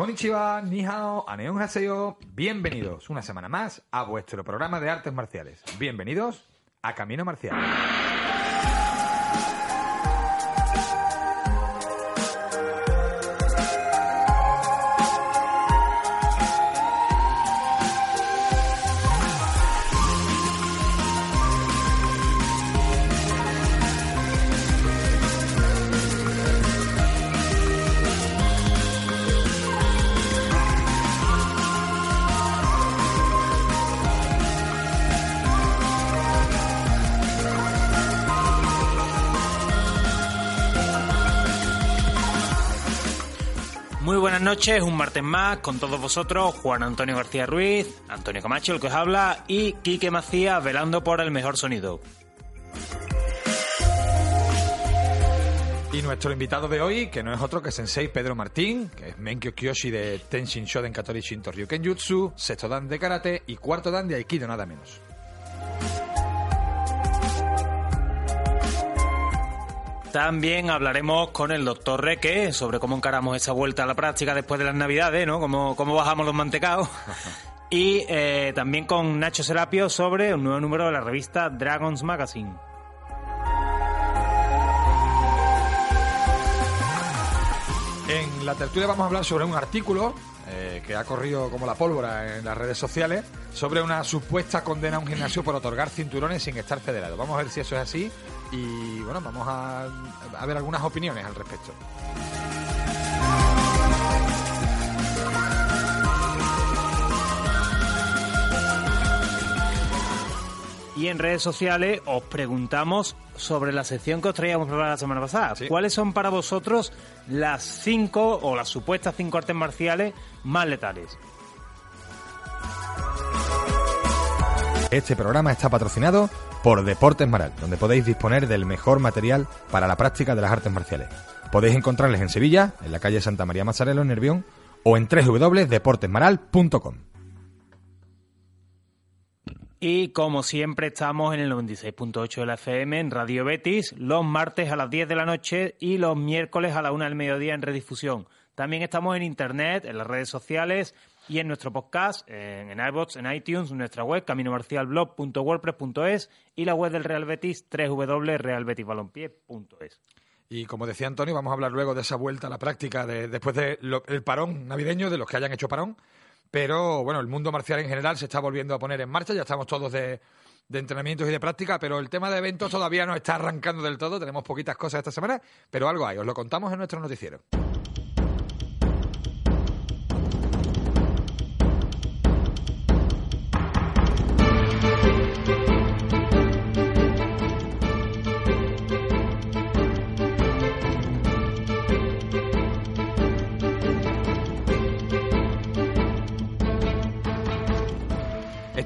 Konnichiwa, ni hao, aneon haseo. Bienvenidos una semana más a vuestro programa de artes marciales. Bienvenidos a Camino Marcial. Noches, un martes más con todos vosotros, Juan Antonio García Ruiz, Antonio Camacho, el que os habla, y Quique Macías velando por el mejor sonido. Y nuestro invitado de hoy, que no es otro que Sensei Pedro Martín, que es Menkyo Kyoshi de Tenshin Shoden Katori Shinto Ryuken Jutsu, sexto dan de karate y cuarto dan de Aikido, nada menos. También hablaremos con el doctor Reque sobre cómo encaramos esa vuelta a la práctica después de las navidades, ¿no? Cómo, cómo bajamos los mantecaos. Y eh, también con Nacho Serapio sobre un nuevo número de la revista Dragons Magazine. En la tertulia vamos a hablar sobre un artículo eh, que ha corrido como la pólvora en las redes sociales sobre una supuesta condena a un gimnasio por otorgar cinturones sin estar federado. Vamos a ver si eso es así y bueno, vamos a, a ver algunas opiniones al respecto. Y en redes sociales os preguntamos sobre la sección que os traíamos preparada la semana pasada. Sí. ¿Cuáles son para vosotros las cinco o las supuestas cinco artes marciales más letales? Este programa está patrocinado por Deportes Maral, donde podéis disponer del mejor material para la práctica de las artes marciales. Podéis encontrarles en Sevilla, en la calle Santa María Mazzarello, en Nervión, o en www.deportesmaral.com. Y como siempre estamos en el 96.8 de la FM en Radio Betis, los martes a las 10 de la noche y los miércoles a la 1 del mediodía en redifusión. También estamos en internet, en las redes sociales y en nuestro podcast, en, en iVoox, en iTunes, nuestra web caminomarcialblog.wordpress.es y la web del Real Betis www.realbetisbalompié.es. Y como decía Antonio, vamos a hablar luego de esa vuelta a la práctica de, después del parón navideño, de los que hayan hecho parón. Pero bueno, el mundo marcial en general se está volviendo a poner en marcha, ya estamos todos de, de entrenamientos y de práctica, pero el tema de eventos todavía no está arrancando del todo, tenemos poquitas cosas esta semana, pero algo hay, os lo contamos en nuestro noticiero.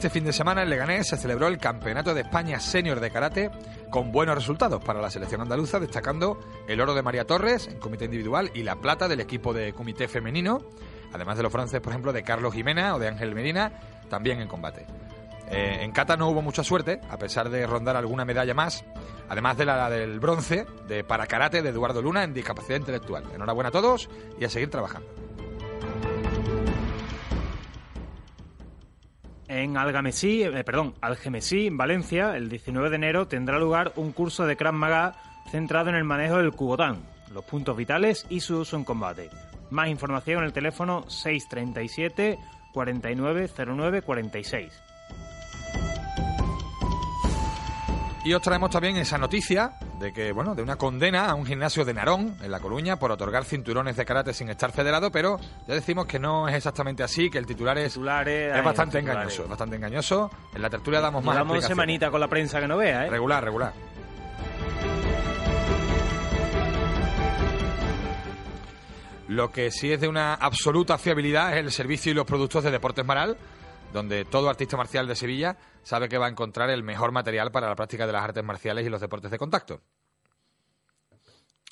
Este fin de semana en Leganés se celebró el Campeonato de España Senior de Karate con buenos resultados para la selección andaluza, destacando el oro de María Torres en comité individual y la plata del equipo de comité femenino, además de los franceses, por ejemplo, de Carlos Jimena o de Ángel Medina, también en combate. Eh, en kata no hubo mucha suerte, a pesar de rondar alguna medalla más, además de la del bronce de para karate de Eduardo Luna en discapacidad intelectual. Enhorabuena a todos y a seguir trabajando. En Algamesí, eh, perdón, Algemesí, en Valencia, el 19 de enero tendrá lugar un curso de Krav Maga centrado en el manejo del cubotán, los puntos vitales y su uso en combate. Más información en el teléfono 637 4909 Y os traemos también esa noticia de que, bueno, de una condena a un gimnasio de Narón, en La Coruña, por otorgar cinturones de karate sin estar federado, pero ya decimos que no es exactamente así, que el titular es, Titulares, es ay, bastante engañoso, es bastante engañoso. En la tertulia damos más explicaciones. semanita con la prensa que no vea, ¿eh? Regular, regular. Lo que sí es de una absoluta fiabilidad es el servicio y los productos de Deportes Maral, donde todo artista marcial de Sevilla sabe que va a encontrar el mejor material para la práctica de las artes marciales y los deportes de contacto.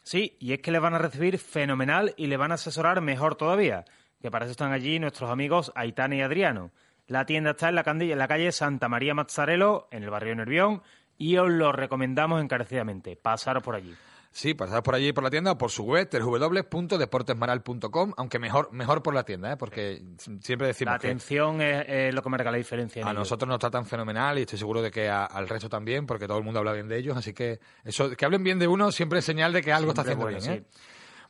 Sí, y es que le van a recibir fenomenal y le van a asesorar mejor todavía, que para eso están allí nuestros amigos Aitana y Adriano. La tienda está en la, en la calle Santa María Mazzarello, en el barrio Nervión, y os lo recomendamos encarecidamente. Pasaros por allí. Sí, pasaros por allí por la tienda o por su web, www.deportesmaral.com, aunque mejor mejor por la tienda, ¿eh? porque siempre decimos La atención es, lo que marca la diferencia. a nosotros nos tratan fenomenal y estoy seguro de que al resto también, porque todo el mundo habla bien de ellos, así que eso que hablen bien de uno siempre es señal de que algo está haciendo bien. ¿eh?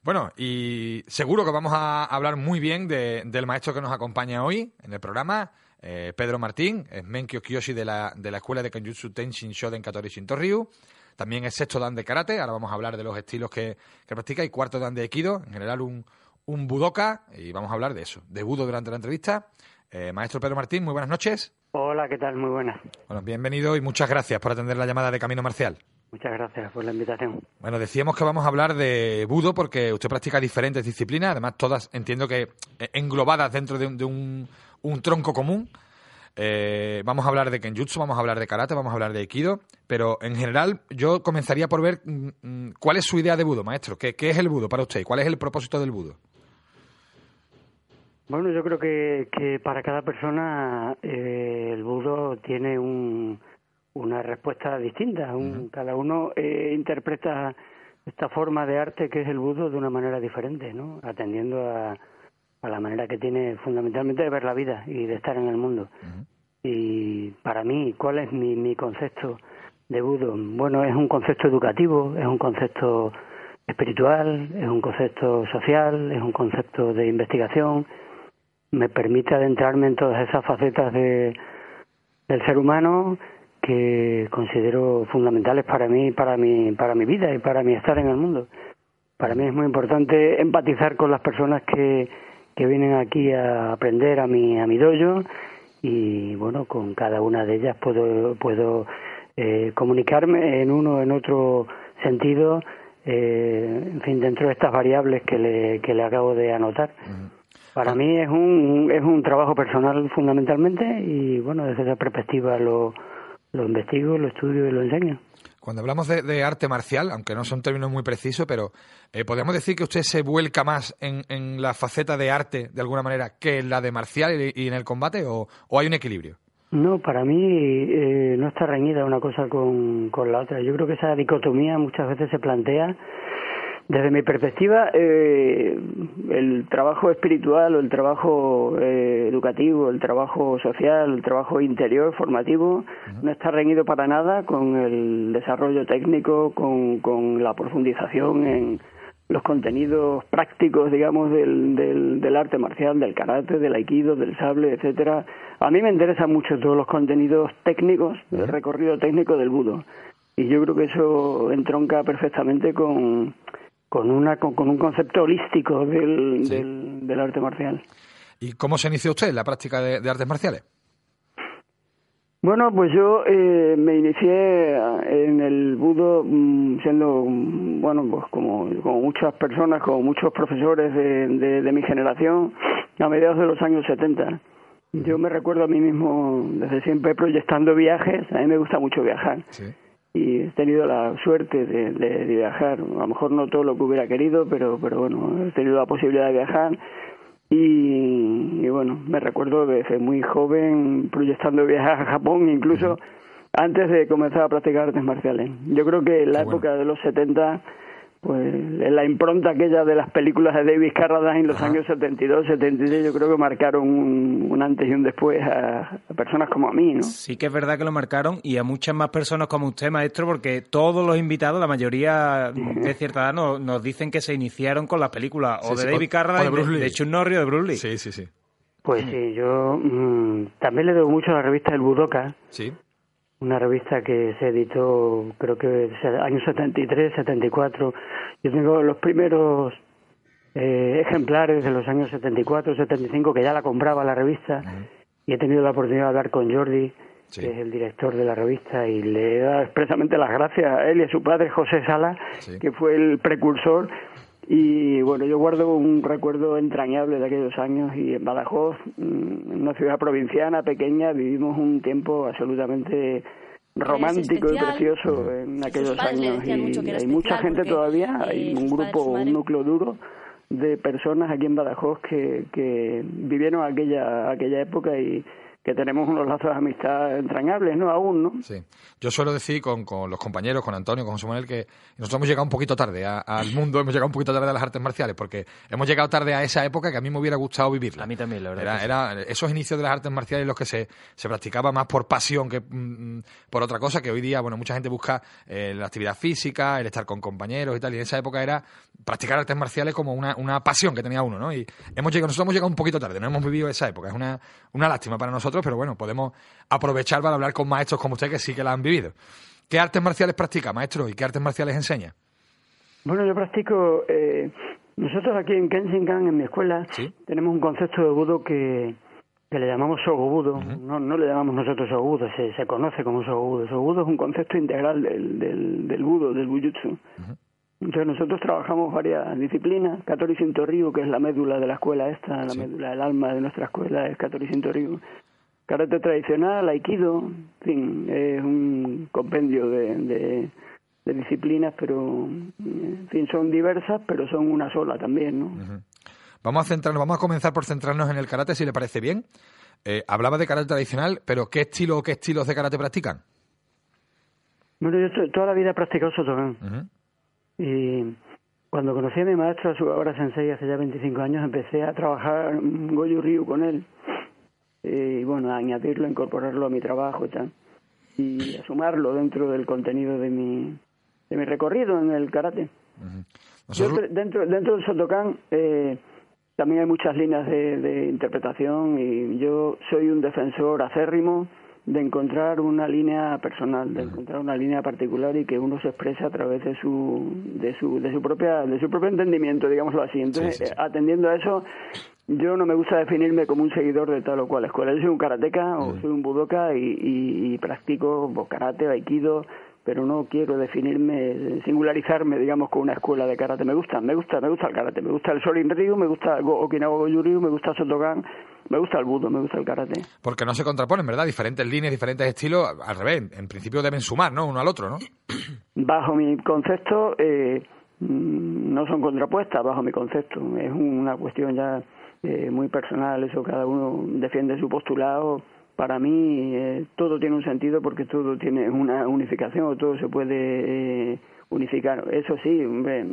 Bueno, y seguro que vamos a hablar muy bien del maestro que nos acompaña hoy en el programa, eh, Pedro Martín, es Menkyo Kiyoshi de la, de la Escuela de Kenjutsu Tenshin Shoden Katori Shinto Ryu. También es sexto dan de karate, ahora vamos a hablar de los estilos que, practica, y cuarto dan de aikido, en general un, un budoka, y vamos a hablar de eso, de budo durante la entrevista. Eh, maestro Pedro Martín, muy buenas noches. Hola, ¿qué tal? Muy buenas. Bueno, bienvenido y muchas gracias por atender la llamada de Camino Marcial. Muchas gracias por la invitación. Bueno, decíamos que vamos a hablar de budo porque usted practica diferentes disciplinas, además todas entiendo que englobadas dentro de un, un tronco común. Eh, vamos a hablar de Kenjutsu, vamos a hablar de Karate, vamos a hablar de Aikido, pero en general yo comenzaría por ver mm, mm, cuál es su idea de Budo, maestro. ¿Qué, es el Budo para usted? ¿Cuál es el propósito del Budo? Bueno, yo creo que, que para cada persona eh, el Budo tiene un, una respuesta distinta. Cada uno eh, interpreta esta forma de arte que es el Budo de una manera diferente, ¿no? Atendiendo a a la manera que tiene fundamentalmente de ver la vida y de estar en el mundo. Y para mí, ¿cuál es mi, mi concepto de Budo? Bueno, es un concepto educativo, es un concepto espiritual, es un concepto social, es un concepto de investigación, me permite adentrarme en todas esas facetas de, del ser humano que considero fundamentales para mí, para mi, para mi vida y para mi estar en el mundo. Para mí es muy importante empatizar con las personas que, que vienen aquí a aprender a mi, a mi dojo y bueno, con cada una de ellas puedo, puedo eh, comunicarme en uno o en otro sentido, eh, en fin, dentro de estas variables que le, que le acabo de anotar. Para mí es un, es un trabajo personal fundamentalmente y bueno, desde esa perspectiva lo, lo investigo, lo estudio y lo enseño. Cuando hablamos de, arte marcial, aunque no son términos muy precisos, pero eh, ¿podemos decir que usted se vuelca más en, la faceta de arte, de alguna manera, que en la de marcial y, en el combate, o, hay un equilibrio? No, para mí eh, no está reñida una cosa con la otra. Yo creo que esa dicotomía muchas veces se plantea desde mi perspectiva, eh, el trabajo espiritual o el trabajo eh, educativo, el trabajo social, el trabajo interior, formativo, no está reñido para nada con el desarrollo técnico, con, con la profundización en los contenidos prácticos, digamos, del, del, del, arte marcial, del karate, del aikido, del sable, etcétera. A mí me interesan mucho todos los contenidos técnicos, el recorrido técnico del budo. Y yo creo que eso entronca perfectamente con, con, una, con, un concepto holístico del, del, arte marcial. ¿Y cómo se inició usted en la práctica de, artes marciales? Bueno, pues yo eh, me inicié en el budo mm, siendo, bueno, pues como, como muchas personas, como muchos profesores de, de, mi generación, a mediados de los años 70. Yo me recuerdo a mí mismo desde siempre proyectando viajes, a mí me gusta mucho viajar. Sí y he tenido la suerte de, de, viajar, a lo mejor no todo lo que hubiera querido, pero, pero bueno, he tenido la posibilidad de viajar. Y, y bueno, me recuerdo desde muy joven proyectando viajes a Japón, incluso antes de comenzar a practicar artes marciales. Yo creo que en la época de los 70 pues la impronta aquella de las películas de David Carradine en los años 72, 73, yo creo que marcaron un, antes y un después a, personas como a mí, ¿no? Sí que es verdad que lo marcaron y a muchas más personas como usted, maestro, porque todos los invitados, la mayoría de cierta edad, nos, dicen que se iniciaron con las películas o de David Carradine, de, de, Chuck Norris o de Bruce Lee. Sí, sí, sí. Pues sí, yo mm, también le debo mucho a la revista El Budoka. Sí una revista que se editó creo que años 73, 74. Yo tengo los primeros eh, ejemplares de los años 74, 75 que ya la compraba la revista y he tenido la oportunidad de hablar con Jordi, que es el director de la revista, y le he dado expresamente las gracias a él y a su padre José Sala, que fue el precursor. Y bueno, yo guardo un recuerdo entrañable de aquellos años y en Badajoz, mm, en una ciudad provinciana pequeña, vivimos un tiempo absolutamente romántico y precioso en aquellos años. y hay mucha gente todavía, hay un grupo, un núcleo duro de personas aquí en Badajoz que, que vivieron aquella aquella época y, que tenemos unos lazos de amistad entrañables, ¿no? Aún, ¿no? Sí. Yo suelo decir con, con los compañeros, con Antonio, con José Manuel, que nosotros hemos llegado un poquito tarde al mundo, hemos llegado un poquito tarde a las artes marciales, porque hemos llegado tarde a esa época que a mí me hubiera gustado vivirla. A mí también, la verdad. Era, esos inicios de las artes marciales los que se, se practicaba más por pasión que mm, mm, por otra cosa, que hoy día, bueno, mucha gente busca eh, la actividad física, el estar con compañeros y tal, y en esa época era practicar artes marciales como una, una pasión que tenía uno, ¿no? Y hemos llegado, nosotros hemos llegado un poquito tarde, no hemos vivido esa época, es una, una lástima para nosotros, pero bueno, podemos aprovechar para hablar con maestros como usted que sí que la han vivido. ¿Qué artes marciales practica, maestro? ¿Y qué artes marciales enseña? Bueno, yo practico. Eh, nosotros aquí en Kensington, en mi escuela, tenemos un concepto de budo que, que le llamamos sogobudo. no, no le llamamos nosotros sogobudo, se, se conoce como sogobudo. Sogobudo es un concepto integral del, del, del budo, del bujutsu. Entonces nosotros trabajamos varias disciplinas. Katori Shinto Ryu, que es la médula de la escuela esta, la médula del alma de nuestra escuela es Katori Shinto Ryu karate tradicional, aikido, en fin, es un compendio de, de, disciplinas, pero en fin, son diversas, pero son una sola también, ¿no? Vamos a centrarnos, vamos a comenzar por centrarnos en el karate, si le parece bien. Eh, hablaba de karate tradicional, pero ¿qué estilo o qué estilos de karate practican? Bueno, yo toda la vida he practicado. Y cuando conocí a mi maestro, a su ahora sensei, hace ya 25 años, empecé a trabajar Goju Ryu con él. Eh, y bueno, añadirlo, incorporarlo a mi trabajo y tal, y sumarlo dentro del contenido de mi, de mi recorrido en el karate. dentro, dentro del Sotokan eh, también hay muchas líneas de, de interpretación y yo soy un defensor acérrimo de encontrar una línea personal, de encontrar una línea particular y que uno se exprese a través de su de su de su propia de su propio entendimiento, digámoslo así. Entonces, atendiendo a eso, yo no me gusta definirme como un seguidor de tal o cual escuela. Yo soy un karateca o soy un budoka y, y, practico pues, karate, aikido, pero no quiero definirme, singularizarme, digamos, con una escuela de karate. Me gusta, me gusta, me gusta el karate, me gusta el Sorin Ryu, me gusta el Okinawa Goju Ryu, me gusta Sotogan, me gusta el budo, me gusta el karate. Porque no se contraponen, ¿verdad? Diferentes líneas, diferentes estilos, al revés, en principio deben sumar, ¿no? Uno al otro, ¿no? Bajo mi concepto, eh, mm, no son contrapuestas, bajo mi concepto. Es una cuestión ya eh, muy personal, eso cada uno defiende su postulado. Para mí eh, todo tiene un sentido porque todo tiene una unificación o todo se puede eh, unificar. Eso sí,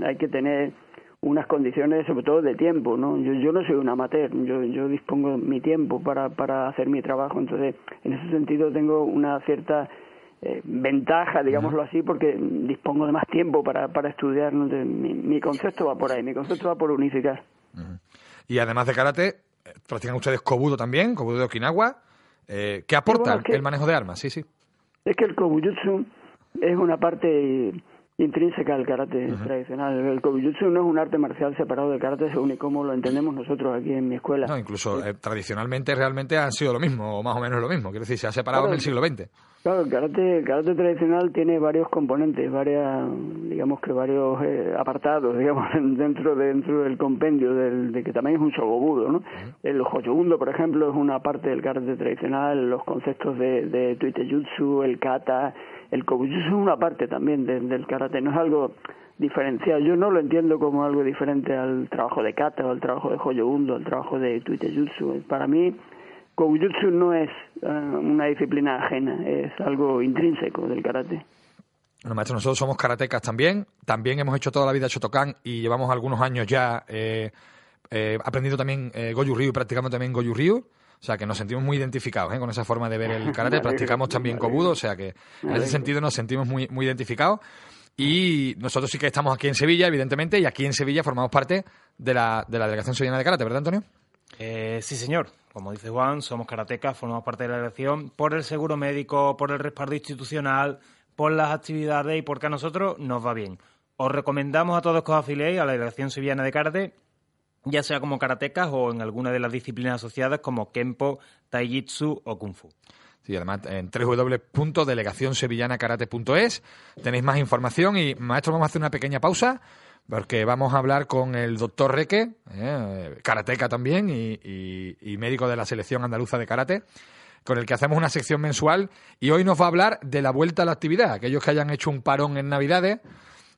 hay que tener unas condiciones sobre todo de tiempo, ¿no? Yo, yo no soy un amateur, yo, yo dispongo mi tiempo para, para hacer mi trabajo, entonces en ese sentido tengo una cierta ventaja, digámoslo así, porque dispongo de más tiempo para, para estudiar. Mi, mi, concepto va por ahí, mi concepto va por unificar. Y además de karate, eh, practican ustedes kobudo también, kobudo de Okinawa. Eh, ¿Qué aporta el manejo de armas? Sí, sí. Es que el kobujutsu es una parte intrínseca del karate tradicional. El kobujutsu no es un arte marcial separado del karate según y como lo entendemos nosotros aquí en mi escuela. No, incluso eh, tradicionalmente realmente han sido lo mismo, o más o menos lo mismo. Quiero decir, se ha separado en el siglo XX. Claro, el karate, karate tradicional tiene varios componentes, varias, digamos que varios eh, apartados, digamos, dentro dentro del compendio del, de que también es un shogobudo, ¿no? El hoyobundo, por ejemplo, es una parte del karate tradicional, los conceptos de, de tuitejutsu, el kata, el kobujutsu es una parte también del karate, no es algo diferencial. Yo no lo entiendo como algo diferente al trabajo de kata o al trabajo de hoyobundo, al trabajo de tuitejutsu. Para mí Koujutsu no es eh, una disciplina ajena, es algo intrínseco del karate. Bueno, maestro, nosotros somos karatecas también. También hemos hecho toda la vida Shotokan y llevamos algunos años ya eh, eh, aprendiendo también eh, Goju Ryu y practicando también Goju Ryu. O sea que nos sentimos muy identificados con esa forma de ver el karate. Practicamos también Kobudo, o sea que en ese sentido nos sentimos muy, muy identificados. Y nosotros sí que estamos aquí en Sevilla, evidentemente, y aquí en Sevilla formamos parte de la, de la Delegación Sevillana de Karate, ¿verdad, Antonio? Sí, señor como dice Juan, somos karatecas, formamos parte de la elección por el seguro médico, por el respaldo institucional, por las actividades y porque a nosotros nos va bien. Os recomendamos a todos que os afiliéis a la Delegación Sevillana de Karate, ya sea como karatecas o en alguna de las disciplinas asociadas como Kempo, Taijitsu o Kung Fu. Sí, además en www.delegacionsevillanakarate.es tenéis más información y maestro vamos a hacer una pequeña pausa porque vamos a hablar con el doctor Reque, eh, karateca también y, médico de la selección andaluza de karate, con el que hacemos una sección mensual y hoy nos va a hablar de la vuelta a la actividad. Aquellos que hayan hecho un parón en Navidades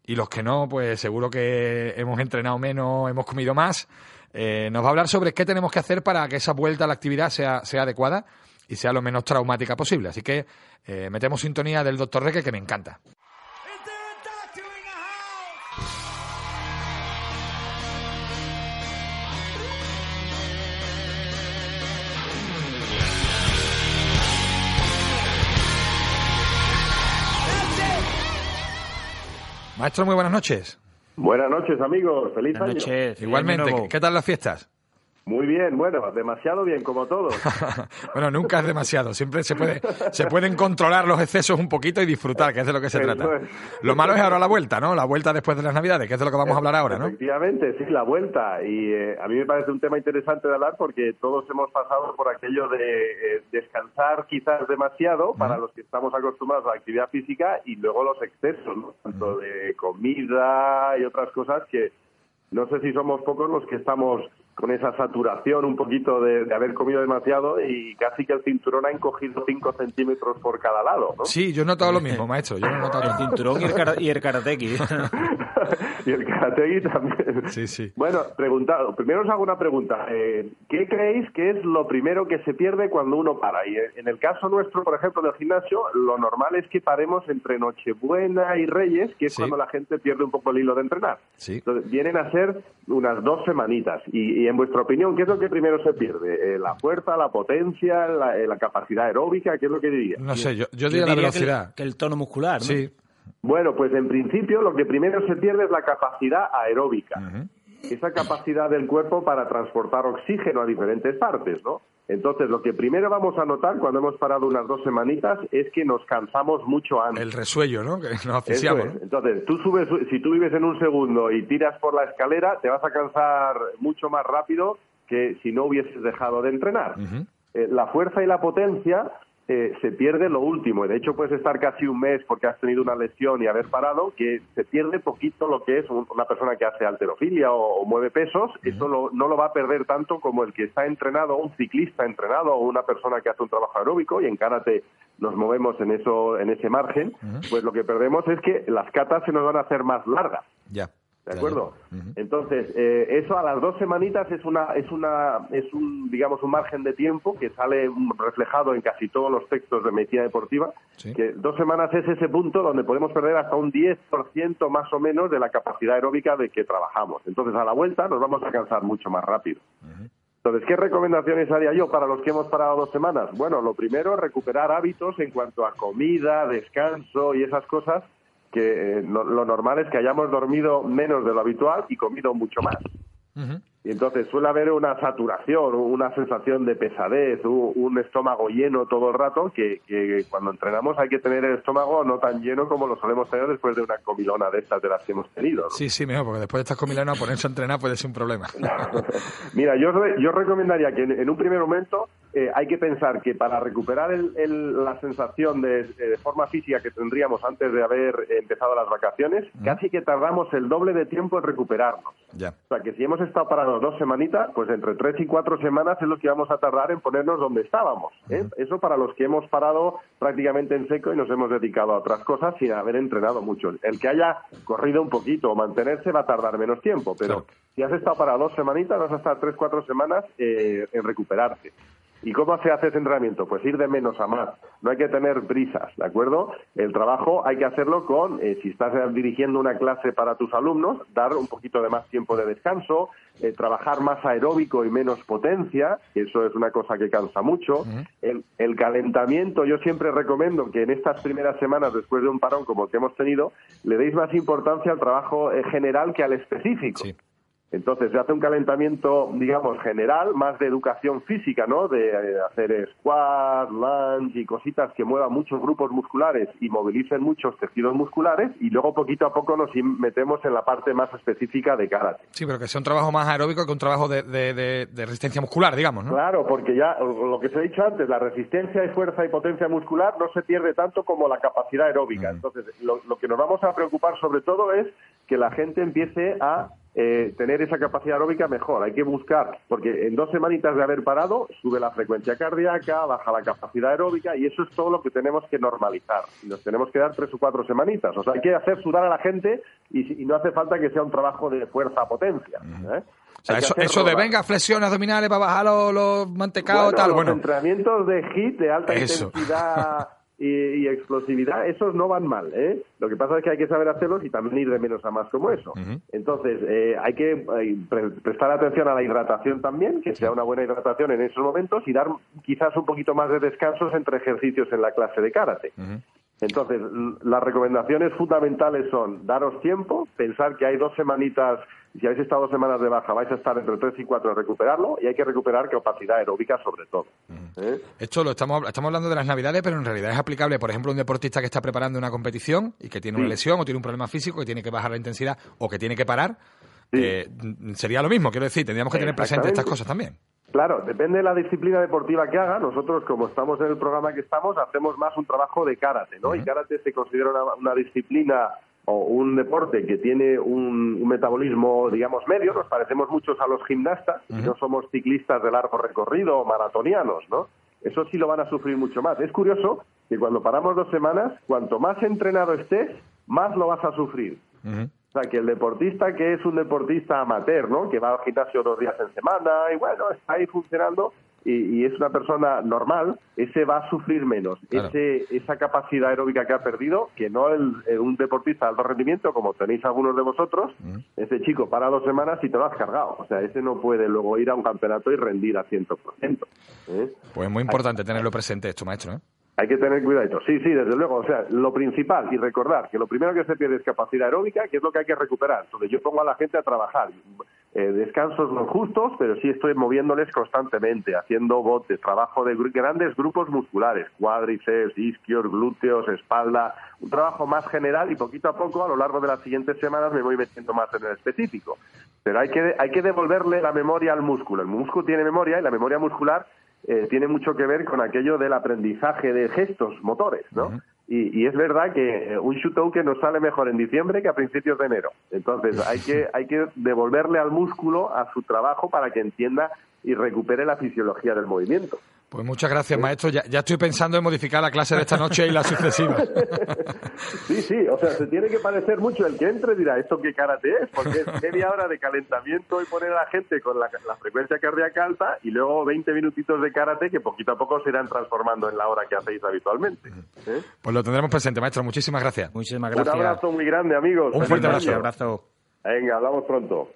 y los que no, pues seguro que hemos entrenado menos, hemos comido más. Eh, nos va a hablar sobre qué tenemos que hacer para que esa vuelta a la actividad sea, sea adecuada y sea lo menos traumática posible. Así que eh, metemos sintonía del doctor Reque que me encanta. Maestro, muy buenas noches. Buenas noches, amigos. Feliz Buenas año. noches. Igualmente, ¿qué tal las fiestas? Muy bien, bueno, demasiado bien, como todos. bueno, nunca es demasiado. Siempre se puede, se pueden controlar los excesos un poquito y disfrutar, que es de lo que se Eso trata. es. Lo malo es ahora la vuelta, ¿no? La vuelta después de las Navidades, que es de lo que vamos a hablar ahora, ¿no? Efectivamente, sí, la vuelta. Y eh, a mí me parece un tema interesante de hablar porque todos hemos pasado por aquello de eh, descansar quizás demasiado para los que estamos acostumbrados a la actividad física y luego los excesos, ¿no? Tanto de comida y otras cosas que no sé si somos pocos los que estamos con esa saturación un poquito de, de haber comido demasiado y casi que el cinturón ha encogido 5 centímetros por cada lado, ¿no? Sí, yo he notado lo mismo, maestro. Yo he notado El cinturón y el, kara- y el karateki. y el karategui también. Sí, sí. Bueno, preguntado. Primero os hago una pregunta. Eh, ¿Qué creéis que es lo primero que se pierde cuando uno para? Y eh, en el caso nuestro, por ejemplo, del gimnasio, lo normal es que paremos entre Nochebuena y Reyes, que es Sí. cuando la gente pierde un poco el hilo de entrenar. Sí. Entonces, vienen a ser unas dos semanitas. Y, y en vuestra opinión, ¿qué es lo que primero se pierde? Eh, ¿La fuerza, la potencia, la, eh, la capacidad aeróbica? ¿Qué es lo que diría? No sé, yo, yo Yo diría la diría que el- velocidad. Que el, tono muscular, ¿no? Sí. Bueno, pues en principio lo que primero se pierde es la capacidad aeróbica. Esa capacidad del cuerpo para transportar oxígeno a diferentes partes, ¿no? Entonces, lo que primero vamos a notar cuando hemos parado unas dos semanitas es que nos cansamos mucho antes. El resuello, ¿no? Que nos asfixiamos. es. ¿no? Entonces, tú subes, si tú vives en un segundo y tiras por la escalera, te vas a cansar mucho más rápido que si no hubieses dejado de entrenar. Eh, la fuerza y la potencia eh, se pierde lo último. De hecho, puedes estar casi un mes porque has tenido una lesión y haber parado, que se pierde poquito lo que es un- una persona que hace alterofilia o, o mueve pesos. Eso lo- no lo va a perder tanto como el que está entrenado, un ciclista entrenado o una persona que hace un trabajo aeróbico y en karate nos movemos en eso en ese margen. Pues lo que perdemos es que las catas se nos van a hacer más largas. Ya. ¿De acuerdo? Entonces, eh, eso a las dos semanitas es una, es una, es un, digamos, un margen de tiempo que sale reflejado en casi todos los textos de medicina deportiva, Sí. que dos semanas es ese punto donde podemos perder hasta un 10% más o menos de la capacidad aeróbica de que trabajamos. Entonces, a la vuelta nos vamos a cansar mucho más rápido. Entonces, ¿qué recomendaciones haría yo para los que hemos parado dos semanas? Bueno, lo primero, recuperar hábitos en cuanto a comida, descanso y esas cosas, que eh, no- lo normal es que hayamos dormido menos de lo habitual y comido mucho más. Y entonces suele haber una saturación, una sensación de pesadez, un, estómago lleno todo el rato, que, que cuando entrenamos hay que tener el estómago no tan lleno como lo solemos tener después de una comilona de estas de las que hemos tenido. ¿no? Sí, sí, mejor, porque después de estas comilanas ponerse a entrenar puede ser un problema. Mira, yo, yo recomendaría que en, en un primer momento eh, hay que pensar que para recuperar el- el- la sensación de, de forma física que tendríamos antes de haber empezado las vacaciones, casi que tardamos el doble de tiempo en recuperarnos. ya. O sea, que si hemos estado parados dos semanitas, pues entre tres y cuatro semanas es lo que vamos a tardar en ponernos donde estábamos. ¿eh? Eso para los que hemos parado prácticamente en seco y nos hemos dedicado a otras cosas sin haber entrenado mucho. El que haya corrido un poquito o mantenerse va a tardar menos tiempo, pero Claro. si has estado para dos semanitas, vas a estar tres, cuatro semanas eh, en recuperarte. ¿Y cómo se hace ese entrenamiento? Pues ir de menos a más. No hay que tener prisas, ¿de acuerdo? El trabajo hay que hacerlo con, eh, si estás eh, dirigiendo una clase para tus alumnos, dar un poquito de más tiempo de descanso, eh, trabajar más aeróbico y menos potencia, que eso es una cosa que cansa mucho. el, el calentamiento, yo siempre recomiendo que en estas primeras semanas, después de un parón como el que hemos tenido, le deis más importancia al trabajo eh, general que al específico. Sí. Entonces se hace un calentamiento, digamos, general, más de educación física, ¿no? De eh, hacer squat, lunge y cositas que muevan muchos grupos musculares y movilicen muchos tejidos musculares y luego poquito a poco nos metemos en la parte más específica de karate. Sí, pero que sea un trabajo más aeróbico que un trabajo de, de- de- de resistencia muscular, digamos, ¿no? Claro, porque ya lo que os he dicho antes, la resistencia y fuerza y potencia muscular no se pierde tanto como la capacidad aeróbica. Entonces, lo, lo que nos vamos a preocupar sobre todo es que la gente empiece a eh, tener esa capacidad aeróbica mejor. Hay que buscar, porque en dos semanitas de haber parado, sube la frecuencia cardíaca, baja la capacidad aeróbica y eso es todo lo que tenemos que normalizar. Nos tenemos que dar tres o cuatro semanitas. O sea, hay que hacer sudar a la gente y, y no hace falta que sea un trabajo de fuerza-potencia. ¿eh? O sea, eso, eso de venga, flexiones abdominales para bajar los, los mantecados, tal, los bueno. entrenamientos de HIT de alta Eso. intensidad y, y explosividad, esos no van mal, ¿eh? Lo que pasa es que hay que saber hacerlos y también ir de menos a más como eso. Entonces, eh, hay que eh, pre- prestar atención a la hidratación también, que sea una buena hidratación en esos momentos y dar quizás un poquito más de descansos entre ejercicios en la clase de karate. Entonces, las recomendaciones fundamentales son daros tiempo, pensar que hay dos semanitas, si habéis estado dos semanas de baja, vais a estar entre tres y cuatro en recuperarlo y hay que recuperar capacidad aeróbica sobre todo. ¿eh? Esto lo estamos, estamos hablando de las navidades, pero en realidad es aplicable, por ejemplo, a un deportista que está preparando una competición y que tiene una lesión o tiene un problema físico que tiene que bajar la intensidad o que tiene que parar. Sí. eh, mm, sería lo mismo, quiero decir, tendríamos que tener presente estas cosas también. Claro, depende de la disciplina deportiva que haga. Nosotros, como estamos en el programa que estamos, hacemos más un trabajo de karate, ¿no? Y karate se considera una, una disciplina o un deporte que tiene un, un metabolismo, digamos, medio. Nos parecemos muchos a los gimnastas, y no somos ciclistas de largo recorrido o maratonianos, ¿no? Eso sí lo van a sufrir mucho más. Es curioso que cuando paramos dos semanas, cuanto más entrenado estés, más lo vas a sufrir. O sea, que el deportista que es un deportista amateur, ¿no? Que va al gimnasio dos días en semana y bueno, está ahí funcionando y, y es una persona normal, ese va a sufrir menos. Claro. Ese, esa capacidad aeróbica que ha perdido, que no el, el- un deportista de alto rendimiento, como tenéis algunos de vosotros, ese chico para dos semanas y te lo has cargado. O sea, ese no puede luego ir a un campeonato y rendir a 100%. ¿eh? Pues es muy importante tenerlo presente esto, maestro. ¿eh? Hay que tener cuidado. Sí, sí, desde luego. O sea, lo principal y recordar que lo primero que se pierde es capacidad aeróbica, que es lo que hay que recuperar. Entonces yo pongo a la gente a trabajar. Eh, descansos no justos, pero sí estoy moviéndoles constantemente, haciendo botes, trabajo de gru- grandes grupos musculares, cuádriceps, isquios, glúteos, espalda, un trabajo más general y poquito a poco a lo largo de las siguientes semanas me voy metiendo más en el específico. Pero hay que, hay que devolverle la memoria al músculo. El músculo tiene memoria y la memoria muscular eh, tiene mucho que ver con aquello del aprendizaje de gestos motores, ¿no? y, y es verdad que eh, un que nos sale mejor en diciembre que a principios de enero. Entonces hay que, hay que devolverle al músculo a su trabajo para que entienda y recupere la fisiología del movimiento. Pues muchas gracias, maestro. Ya, ya estoy pensando en modificar la clase de esta noche y la sucesiva. Sí, sí, o sea, se tiene que parecer mucho. El que entre dirá, ¿esto qué karate es? Porque es media hora de calentamiento y poner a la gente con la, la frecuencia cardíaca alta y luego 20 minutitos de karate que poquito a poco se irán transformando en la hora que hacéis habitualmente. ¿eh? Pues lo tendremos presente, maestro. Muchísimas gracias. Muchísimas Un gracias. abrazo muy grande, amigos. Un fuerte abrazo. abrazo. Venga, hablamos pronto.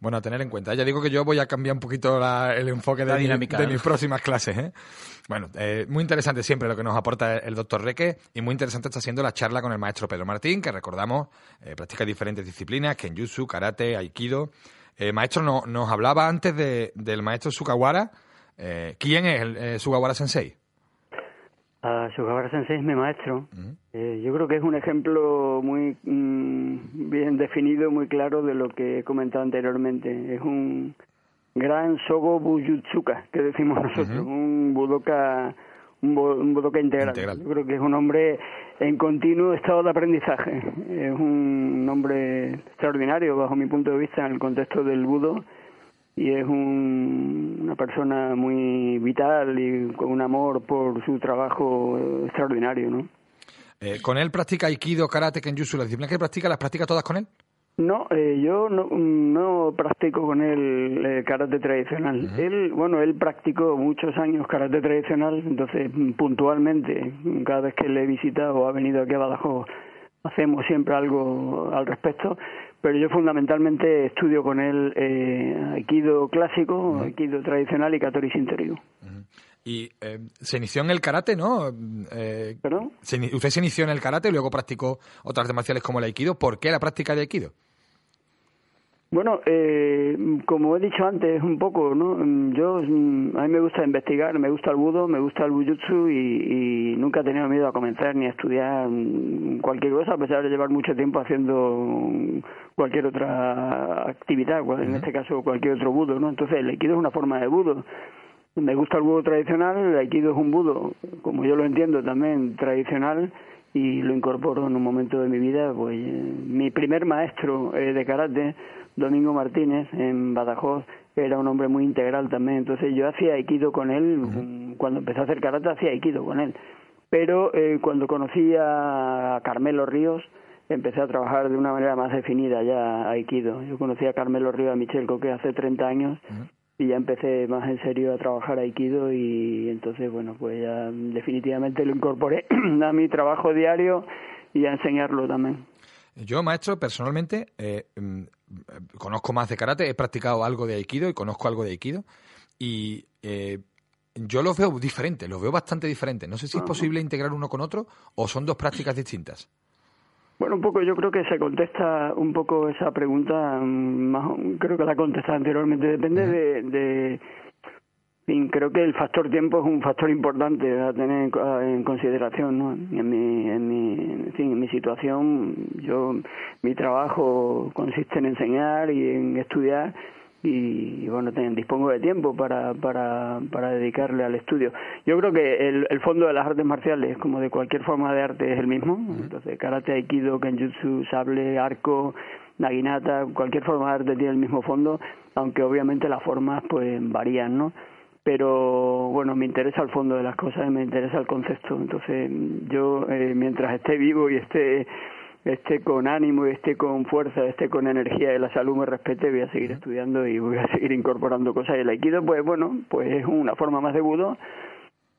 Bueno, a tener en cuenta. Ya digo que yo voy a cambiar un poquito la- el enfoque de, La mi- dinámica, de ¿no? mis próximas clases. ¿eh? Bueno, eh, muy interesante siempre lo que nos aporta el doctor Reque y muy interesante está siendo la charla con el maestro Pedro Martín, que recordamos eh, practica diferentes disciplinas, kenjutsu, karate, aikido. Eh, maestro, no- nos hablaba antes de- del maestro Sugawara. Eh, ¿Quién es el Sugawara Sensei? A Sugawara Sensei es mi maestro. Eh, yo creo que es un ejemplo muy mm, bien definido, muy claro de lo que he comentado anteriormente. Es un gran Sogo Bujutsuka, que decimos nosotros, un budoka un, un budoka integral. Integral. Yo creo que es un hombre en continuo estado de aprendizaje. Es un hombre extraordinario bajo mi punto de vista en el contexto del budo y es un- una persona muy vital y con un amor por su trabajo eh, extraordinario, ¿no? Eh, ¿Con él practica aikido, karate, kenjutsu? ¿Las disciplinas que practica las practica todas con él? No, eh, yo no, no practico con él eh, karate tradicional. Él, bueno, él practicó muchos años karate tradicional, entonces puntualmente, cada vez que le he visitado o ha venido aquí a Badajoz, hacemos siempre algo al respecto. Pero yo fundamentalmente estudio con él eh, aikido clásico, aikido tradicional y katori shintoryu. Y eh, se inició en el karate, ¿no? Eh, ¿Perdón? se usted se inició en el karate y luego practicó otras artes marciales como el aikido. ¿Por qué la práctica de aikido? Bueno, eh, como he dicho antes un poco, ¿no? Mm, Yo, mm, a mí me gusta investigar, me gusta el budo, me gusta el bujutsu y, y nunca he tenido miedo a comenzar ni a estudiar mm, cualquier cosa, a pesar de llevar mucho tiempo haciendo cualquier otra actividad, en este caso cualquier otro budo, ¿no? Entonces el aikido es una forma de budo. Me gusta el budo tradicional, el aikido es un budo, como yo lo entiendo también, tradicional y lo incorporo en un momento de mi vida. Pues eh, mi primer maestro eh, de karate, Domingo Martínez, en Badajoz, era un hombre muy integral también. Entonces yo hacía aikido con él, cuando empecé a hacer karate hacía aikido con él. Pero eh, cuando conocí a Carmelo Ríos, empecé a trabajar de una manera más definida ya aikido. Yo conocí a Carmelo Ríos, a Michel Coque hace 30 años y ya empecé más en serio a trabajar aikido y entonces bueno pues ya definitivamente lo incorporé a mi trabajo diario y a enseñarlo también. Yo, maestro, personalmente eh, mm, conozco más de karate, he practicado algo de aikido y conozco algo de aikido y eh, yo los veo diferentes, los veo bastante diferentes. No sé si es posible integrar uno con otro o son dos prácticas distintas. Bueno, un poco, yo creo que se contesta un poco esa pregunta, mm, más, creo que la contesté anteriormente, depende de, de creo que el factor tiempo es un factor importante a tener en consideración, ¿no? En mi, en mi, en, fin, en mi situación, yo, mi trabajo consiste en enseñar y en estudiar y, bueno, dispongo de tiempo para, para, para dedicarle al estudio. Yo creo que el, el fondo de las artes marciales, como de cualquier forma de arte, es el mismo. Entonces, karate, aikido, kenjutsu, sable, arco, naginata, cualquier forma de arte tiene el mismo fondo, aunque obviamente las formas pues varían, ¿no? Pero bueno, me interesa el fondo de las cosas, me interesa el concepto. Entonces, yo eh, mientras esté vivo y esté esté con ánimo y esté con fuerza, esté con energía y la salud me respete, voy a seguir estudiando y voy a seguir incorporando cosas. Y el aikido, pues bueno, pues es una forma más de budo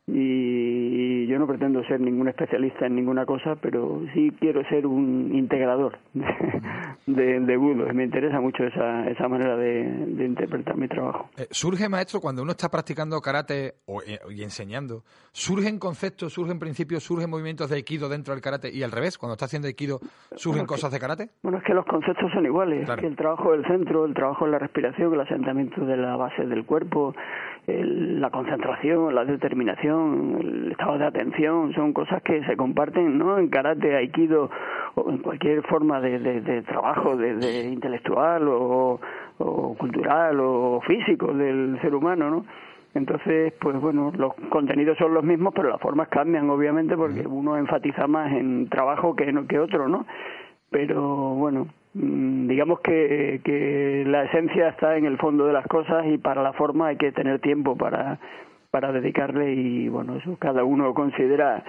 y yo no pretendo ser ningún especialista en ninguna cosa, pero sí quiero ser un integrador de, de, budo. Me interesa mucho esa, esa manera de, interpretar mi trabajo. Eh, ¿Surge, maestro, cuando uno está practicando karate o, eh, y enseñando, surgen conceptos, surgen principios, surgen movimientos de aikido dentro del karate y al revés, cuando está haciendo aikido, surgen cosas de karate? Bueno, es que los conceptos son iguales. Que el trabajo del centro, el trabajo en la respiración, el asentamiento de la base del cuerpo, la concentración, la determinación, el estado de atención, son cosas que se comparten ¿no? en karate, aikido o en cualquier forma de, de, trabajo de, intelectual o, o, cultural o físico del ser humano, ¿no? Entonces, pues bueno, los contenidos son los mismos, pero las formas cambian, obviamente, porque uno enfatiza más en trabajo que, que otro, ¿no? Pero bueno, digamos que, que la esencia está en el fondo de las cosas y para la forma hay que tener tiempo para, para dedicarle y bueno, eso cada uno considera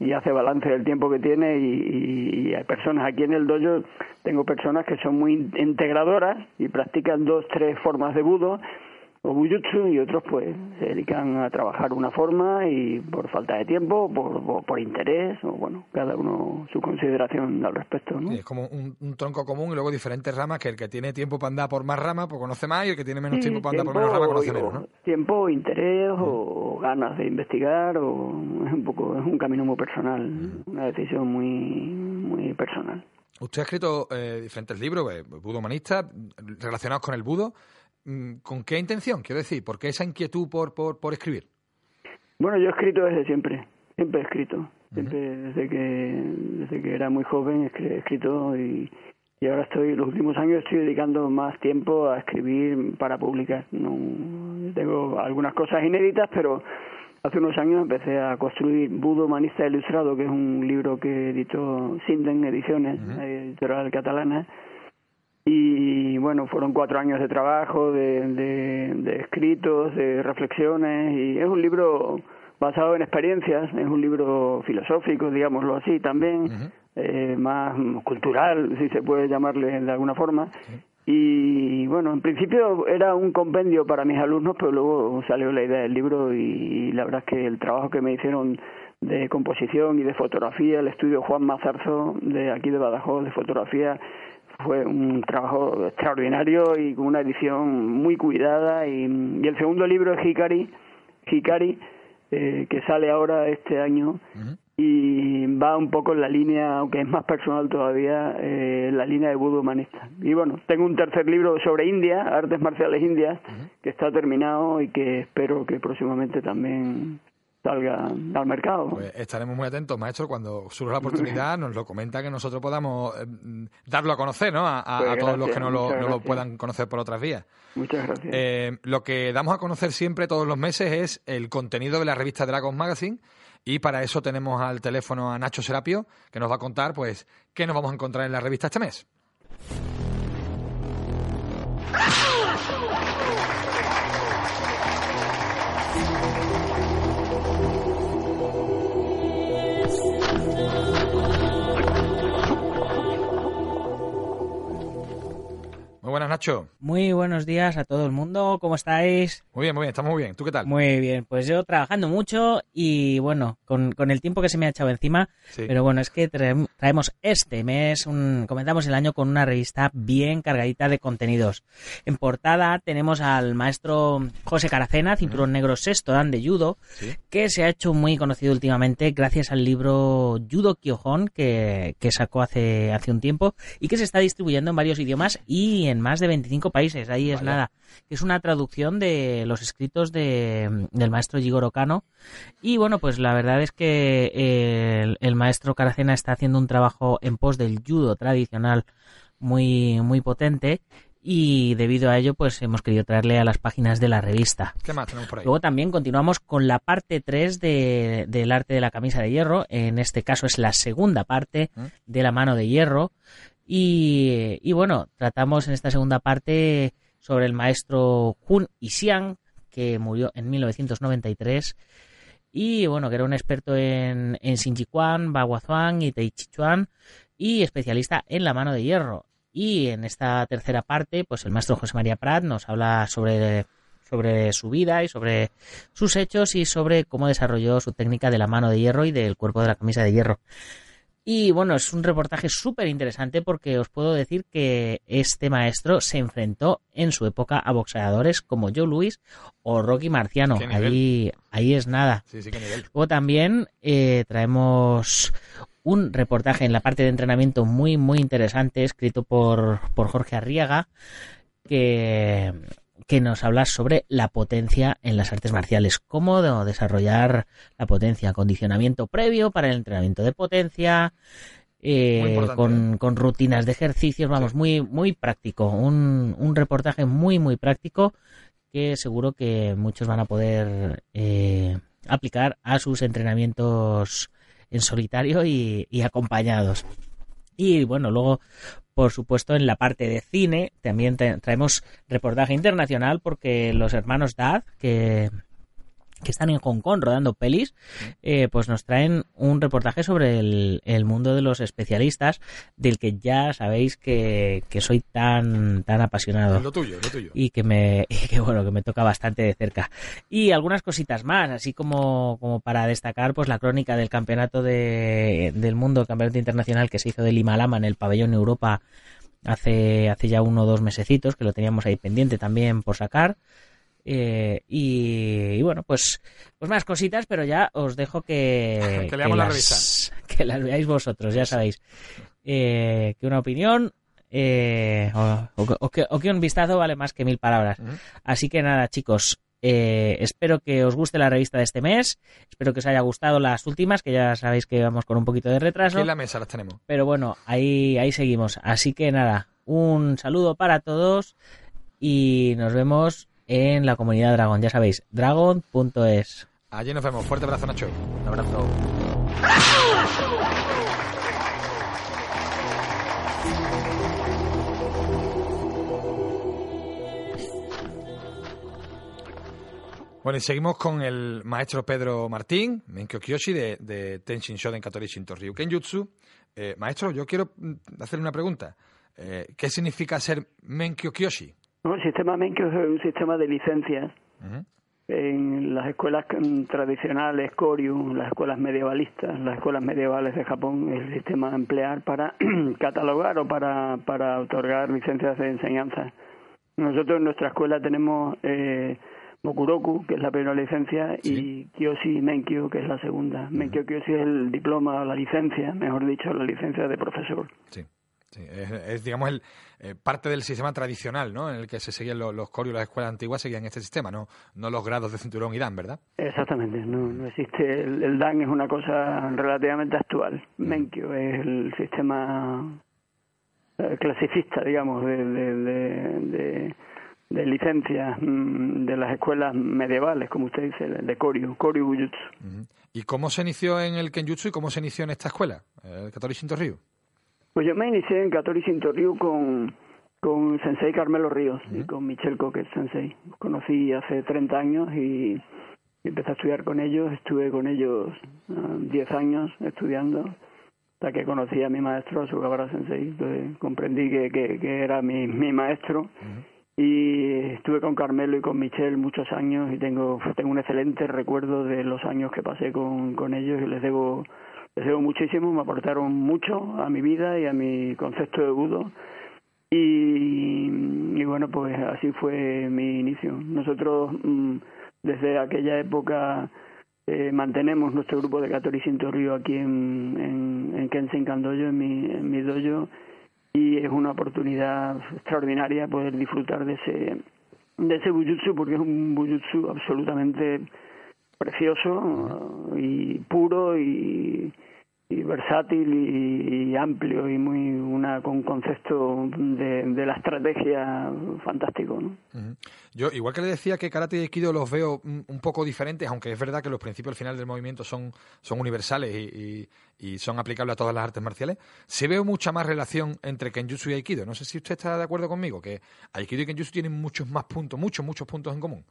y hace balance del tiempo que tiene y, y, hay personas aquí en el dojo tengo personas que son muy integradoras y practican dos tres formas de budo o bujutsu y otros pues se dedican a trabajar una forma y por falta de tiempo, por, por, interés, o bueno, cada uno su consideración al respecto. ¿no? es como un, tronco común y luego diferentes ramas que el que tiene tiempo para andar por más ramas pues conoce más y el que tiene menos tiempo para andar por menos ramas conoce menos. ¿no? Tiempo, interés o ganas de investigar o es un poco es un camino muy personal, una decisión muy muy personal. Usted ha escrito eh, diferentes libros, eh, budo humanista, relacionados con el budo. Mm, ¿Con qué intención? Quiero decir, ¿por qué esa inquietud por, por, por escribir? Bueno, yo he escrito desde siempre, siempre he escrito, siempre desde que desde que era muy joven he escrito y, y ahora estoy, los últimos años estoy dedicando más tiempo a escribir para publicar. No, tengo algunas cosas inéditas, pero hace unos años empecé a construir Budo Humanista Ilustrado, que es un libro que editó Sinden Ediciones, editorial catalana, y bueno, fueron cuatro años de trabajo, de, de, escritos, de reflexiones, y es un libro basado en experiencias, es un libro filosófico, digámoslo así, también, eh, más cultural, si se puede llamarle de alguna forma. Y bueno, en principio era un compendio para mis alumnos, pero luego salió la idea del libro y, la verdad es que el trabajo que me hicieron de composición y de fotografía, el estudio Juan Mazarzo de aquí de Badajoz de fotografía, fue un trabajo extraordinario y con una edición muy cuidada. Y, el segundo libro es Hikari, Hikari eh, que sale ahora este año. Y va un poco en la línea, aunque es más personal todavía, eh, la línea de budo humanista. Y bueno, tengo un tercer libro sobre India, artes marciales indias, que está terminado y que espero que próximamente también salga al mercado. Pues estaremos muy atentos, maestro, cuando surja la oportunidad, nos lo comenta que nosotros podamos eh, darlo a conocer, ¿no? A, pues todos los que no lo, puedan conocer por otras vías. Muchas gracias. Eh, lo que damos a conocer siempre todos los meses es el contenido de la revista Dragons Magazine. Y para eso tenemos al teléfono a Nacho Serapio, que nos va a contar, pues, qué nos vamos a encontrar en la revista este mes. thank you Muy buenas, Nacho. Muy buenos días a todo el mundo. ¿Cómo estáis? Muy bien, muy bien, estamos muy bien. ¿Tú qué tal? Muy bien, pues yo trabajando mucho y bueno, con, con el tiempo que se me ha echado encima, Sí. pero bueno, es que traem- traemos este mes, un, comenzamos el año con una revista bien cargadita de contenidos. En portada tenemos al maestro José Caracena, cinturón negro sexto dan de judo, Sí. que se ha hecho muy conocido últimamente gracias al libro Judo Kyohon que, que sacó hace, hace un tiempo y que se está distribuyendo en varios idiomas y en más de 25 países. Ahí es nada. Es una traducción de los escritos de, del maestro Jigoro Kano. Y bueno, pues la verdad es que eh, el, el maestro Caracena está haciendo un trabajo en pos del judo tradicional muy, muy potente. Y debido a ello, pues hemos querido traerle a las páginas de la revista. ¿Qué más tenemos por ahí? Luego también continuamos con la parte 3 de, del arte de la camisa de hierro. En este caso es la segunda parte ¿Mm? de la mano de hierro. Y, bueno, tratamos en esta segunda parte sobre el maestro Hun Xiang, que murió en 1993. Y bueno, que era un experto en, en Baguazuan y Taichichuan y especialista en la mano de hierro. Y en esta tercera parte, pues el maestro José María Prat nos habla sobre, sobre su vida y sobre sus hechos y sobre cómo desarrolló su técnica de la mano de hierro y del cuerpo de la camisa de hierro. Y bueno, es un reportaje súper interesante porque os puedo decir que este maestro se enfrentó en su época a boxeadores como Joe Louis o Rocky Marciano. Ahí, ahí es nada. Sí, sí, qué nivel. Luego también eh, traemos un reportaje en la parte de entrenamiento muy, muy interesante, escrito por, por Jorge Arriaga, que, que nos habla sobre la potencia en las artes marciales, cómo de- desarrollar la potencia, condicionamiento previo para el entrenamiento de potencia, eh, Muy importante, con, con rutinas de ejercicios, vamos, Sí. muy, muy práctico, un, un reportaje muy, muy práctico que seguro que muchos van a poder eh, aplicar a sus entrenamientos en solitario y, y acompañados. Y bueno, luego, por supuesto, en la parte de cine. También traemos reportaje internacional porque los hermanos Dad, que, que están en Hong Kong rodando pelis, eh, pues nos traen un reportaje sobre el, el mundo de los especialistas, del que ya sabéis que, que soy tan, tan apasionado. Lo tuyo, lo tuyo. y que me y que bueno que me toca bastante de cerca. Y algunas cositas más así como como para destacar pues la crónica del campeonato de, del mundo el campeonato internacional que se hizo de Lima-Lama en el pabellón Europa hace hace ya uno o dos mesecitos que lo teníamos ahí pendiente también por sacar Eh, y, y bueno pues pues más cositas pero ya os dejo que Que leamos la las, que las veáis vosotros ya sabéis eh, que una opinión eh, o, o- o que, o que un vistazo vale más que mil palabras. Así que nada, chicos, eh, espero que os guste la revista de este mes. Espero que os haya gustado las últimas, que ya sabéis que vamos con un poquito de retraso. Aquí en la mesa las tenemos. Pero bueno, ahí, ahí seguimos. Así que nada, un saludo para todos y nos vemos en la comunidad Dragon. Ya sabéis, dragon.es. Allí nos vemos. Fuerte abrazo, Nacho. Un abrazo. Bueno, y seguimos con el maestro Pedro Martín, Menkyo Kyoshi, de, de Tenshin Shoden Katori Shinto Ryu Kenjutsu. Eh, maestro, yo quiero mm, hacerle una pregunta. Eh, ¿Qué significa ser Menkyo Kyoshi? No, el sistema Menkyo es un sistema de licencias en las escuelas mm, tradicionales, Koryu, las escuelas medievalistas, las escuelas medievales de Japón, el sistema a emplear para catalogar o para, para otorgar licencias de enseñanza. Nosotros en nuestra escuela tenemos eh, Mokuroku, que es la primera licencia, y Kyoshi Menkyo, que es la segunda. Menkyo Kyoshi es el diploma o la licencia, mejor dicho, la licencia de profesor. Sí. Sí, es, es, digamos, el, eh, parte del sistema tradicional, ¿no? En el que se seguían los, los Koryu, las escuelas antiguas seguían este sistema, no, no los grados de cinturón y dan, ¿verdad? Exactamente, no, no existe. El, el Dan es una cosa relativamente actual. Menkyo es el sistema eh, clasicista, digamos, de, de, de, de, licencias mm, de las escuelas medievales, como usted dice, de Koryu, Koryu Bujutsu. ¿Y cómo se inició en el Kenjutsu y cómo se inició en esta escuela, el Katori Shinto Ryu? Pues yo me inicié en Shinto Ryu con, con Sensei Carmelo Ríos y con Michel Coquet Sensei. Los conocí hace 30 años y empecé a estudiar con ellos. Estuve con ellos 10 ah, años estudiando hasta que conocí a mi maestro, a Sugawara Sensei. Entonces comprendí que, que, era mi, mi maestro. Y estuve con Carmelo y con Michel muchos años y tengo, tengo un excelente recuerdo de los años que pasé con, con ellos y les debo les muchísimo, me aportaron mucho a mi vida y a mi concepto de budo. Y, y bueno, pues así fue mi inicio. Nosotros mm, desde aquella época eh, mantenemos nuestro grupo de Katori Sinto Río aquí en, en, en en mi, en mi dojo, y es una oportunidad extraordinaria poder disfrutar de ese de ese bujutsu porque es un bujutsu absolutamente precioso y puro y, y versátil y, amplio y muy una con concepto de, la estrategia fantástico ¿no? yo igual que le decía que karate y aikido los veo un poco diferentes aunque es verdad que los principios al final del movimiento son son universales y, y, son aplicables a todas las artes marciales se ve mucha más relación entre kenjutsu y aikido. No sé si usted está de acuerdo conmigo que aikido y kenjutsu tienen muchos más puntos muchos muchos puntos en común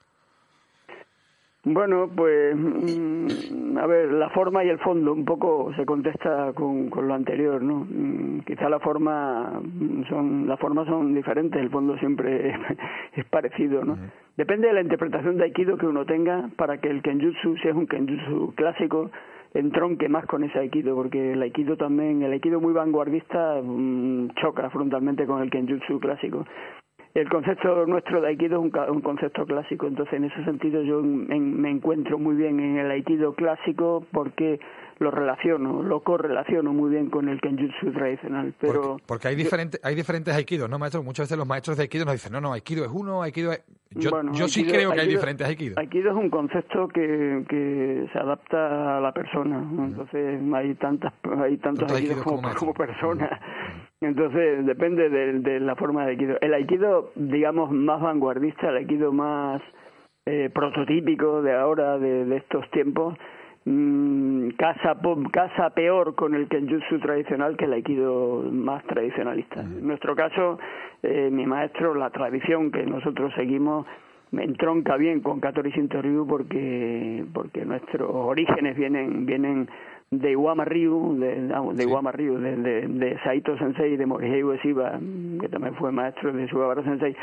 bueno, pues mm, a ver, la forma y el fondo un poco se contesta con, con lo anterior, ¿no? Mm, quizá la forma son las formas son diferentes, el fondo siempre es, parecido, ¿no? Depende de la interpretación de aikido que uno tenga para que el kenjutsu, si es un kenjutsu clásico, entronque más con ese aikido, porque el aikido también, el aikido muy vanguardista mm, choca frontalmente con el kenjutsu clásico el concepto nuestro de Aikido es un, concepto clásico, entonces en ese sentido yo me encuentro muy bien en el Aikido clásico porque lo relaciono, lo correlaciono muy bien con el Kenjutsu tradicional. Pero porque, hay, diferentes hay diferentes Aikidos, ¿no, maestro? Muchas veces los maestros de Aikido nos dicen, no, no, Aikido es uno, Aikido es... Yo, yo sí creo que hay diferentes Aikidos. Aikido es un concepto que, que se adapta a la persona, entonces hay tantas hay tantos Aikidos, como, como, personas. Entonces depende de, la forma de Aikido. El Aikido, digamos, más vanguardista, el Aikido más eh, prototípico de ahora, de, de estos tiempos, mmm, casa, casa peor con el Kenjutsu tradicional que el Aikido más tradicionalista. En nuestro caso, eh, mi maestro, la tradición que nosotros seguimos, me entronca bien con Katori Shinto Ryu porque, porque nuestros orígenes vienen, vienen de Iwama Ryu, de, de Iwama Ryu, de, de, Saito Sensei, de Morihei Ueshiba, que también fue maestro de Sugawara Sensei.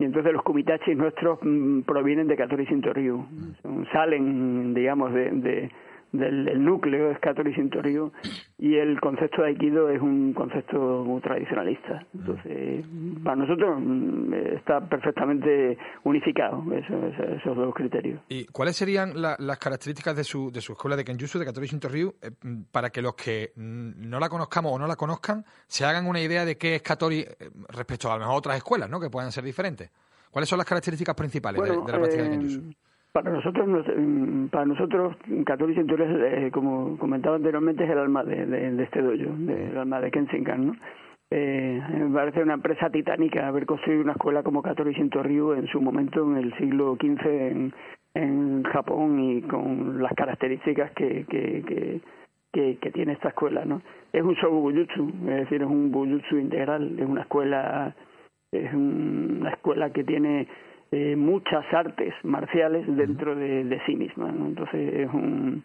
Y entonces los kumitachis nuestros mm, provienen de Katori Shinto Ryu. Salen, digamos, de del, núcleo es Katori Ryu y el concepto de Aikido es un concepto muy tradicionalista. Entonces, para nosotros mm, está perfectamente unificado esos, dos criterios. ¿Y cuáles serían las características de su, de su escuela de Kenjutsu, de Katori eh, para que los que no la conozcamos o no la conozcan se hagan una idea de qué es Katori eh, respecto a, a otras escuelas, ¿no? que puedan ser diferentes? ¿Cuáles son las características principales de, la práctica de Kenjutsu? Para nosotros, para nosotros, Katori Centurias, eh, como comentaba anteriormente, es el alma de, de, este dojo, el alma de Kensenkan, ¿no? Eh, me parece una empresa titánica haber construido una escuela como Katori Shinto Ryu en su momento en el siglo XV en, en Japón y con las características que, que, que, que, tiene esta escuela, ¿no? Es un shogu bujutsu, es decir, es un bujutsu integral, es una escuela es una escuela que tiene eh, muchas artes marciales dentro de, de sí misma. Entonces es un,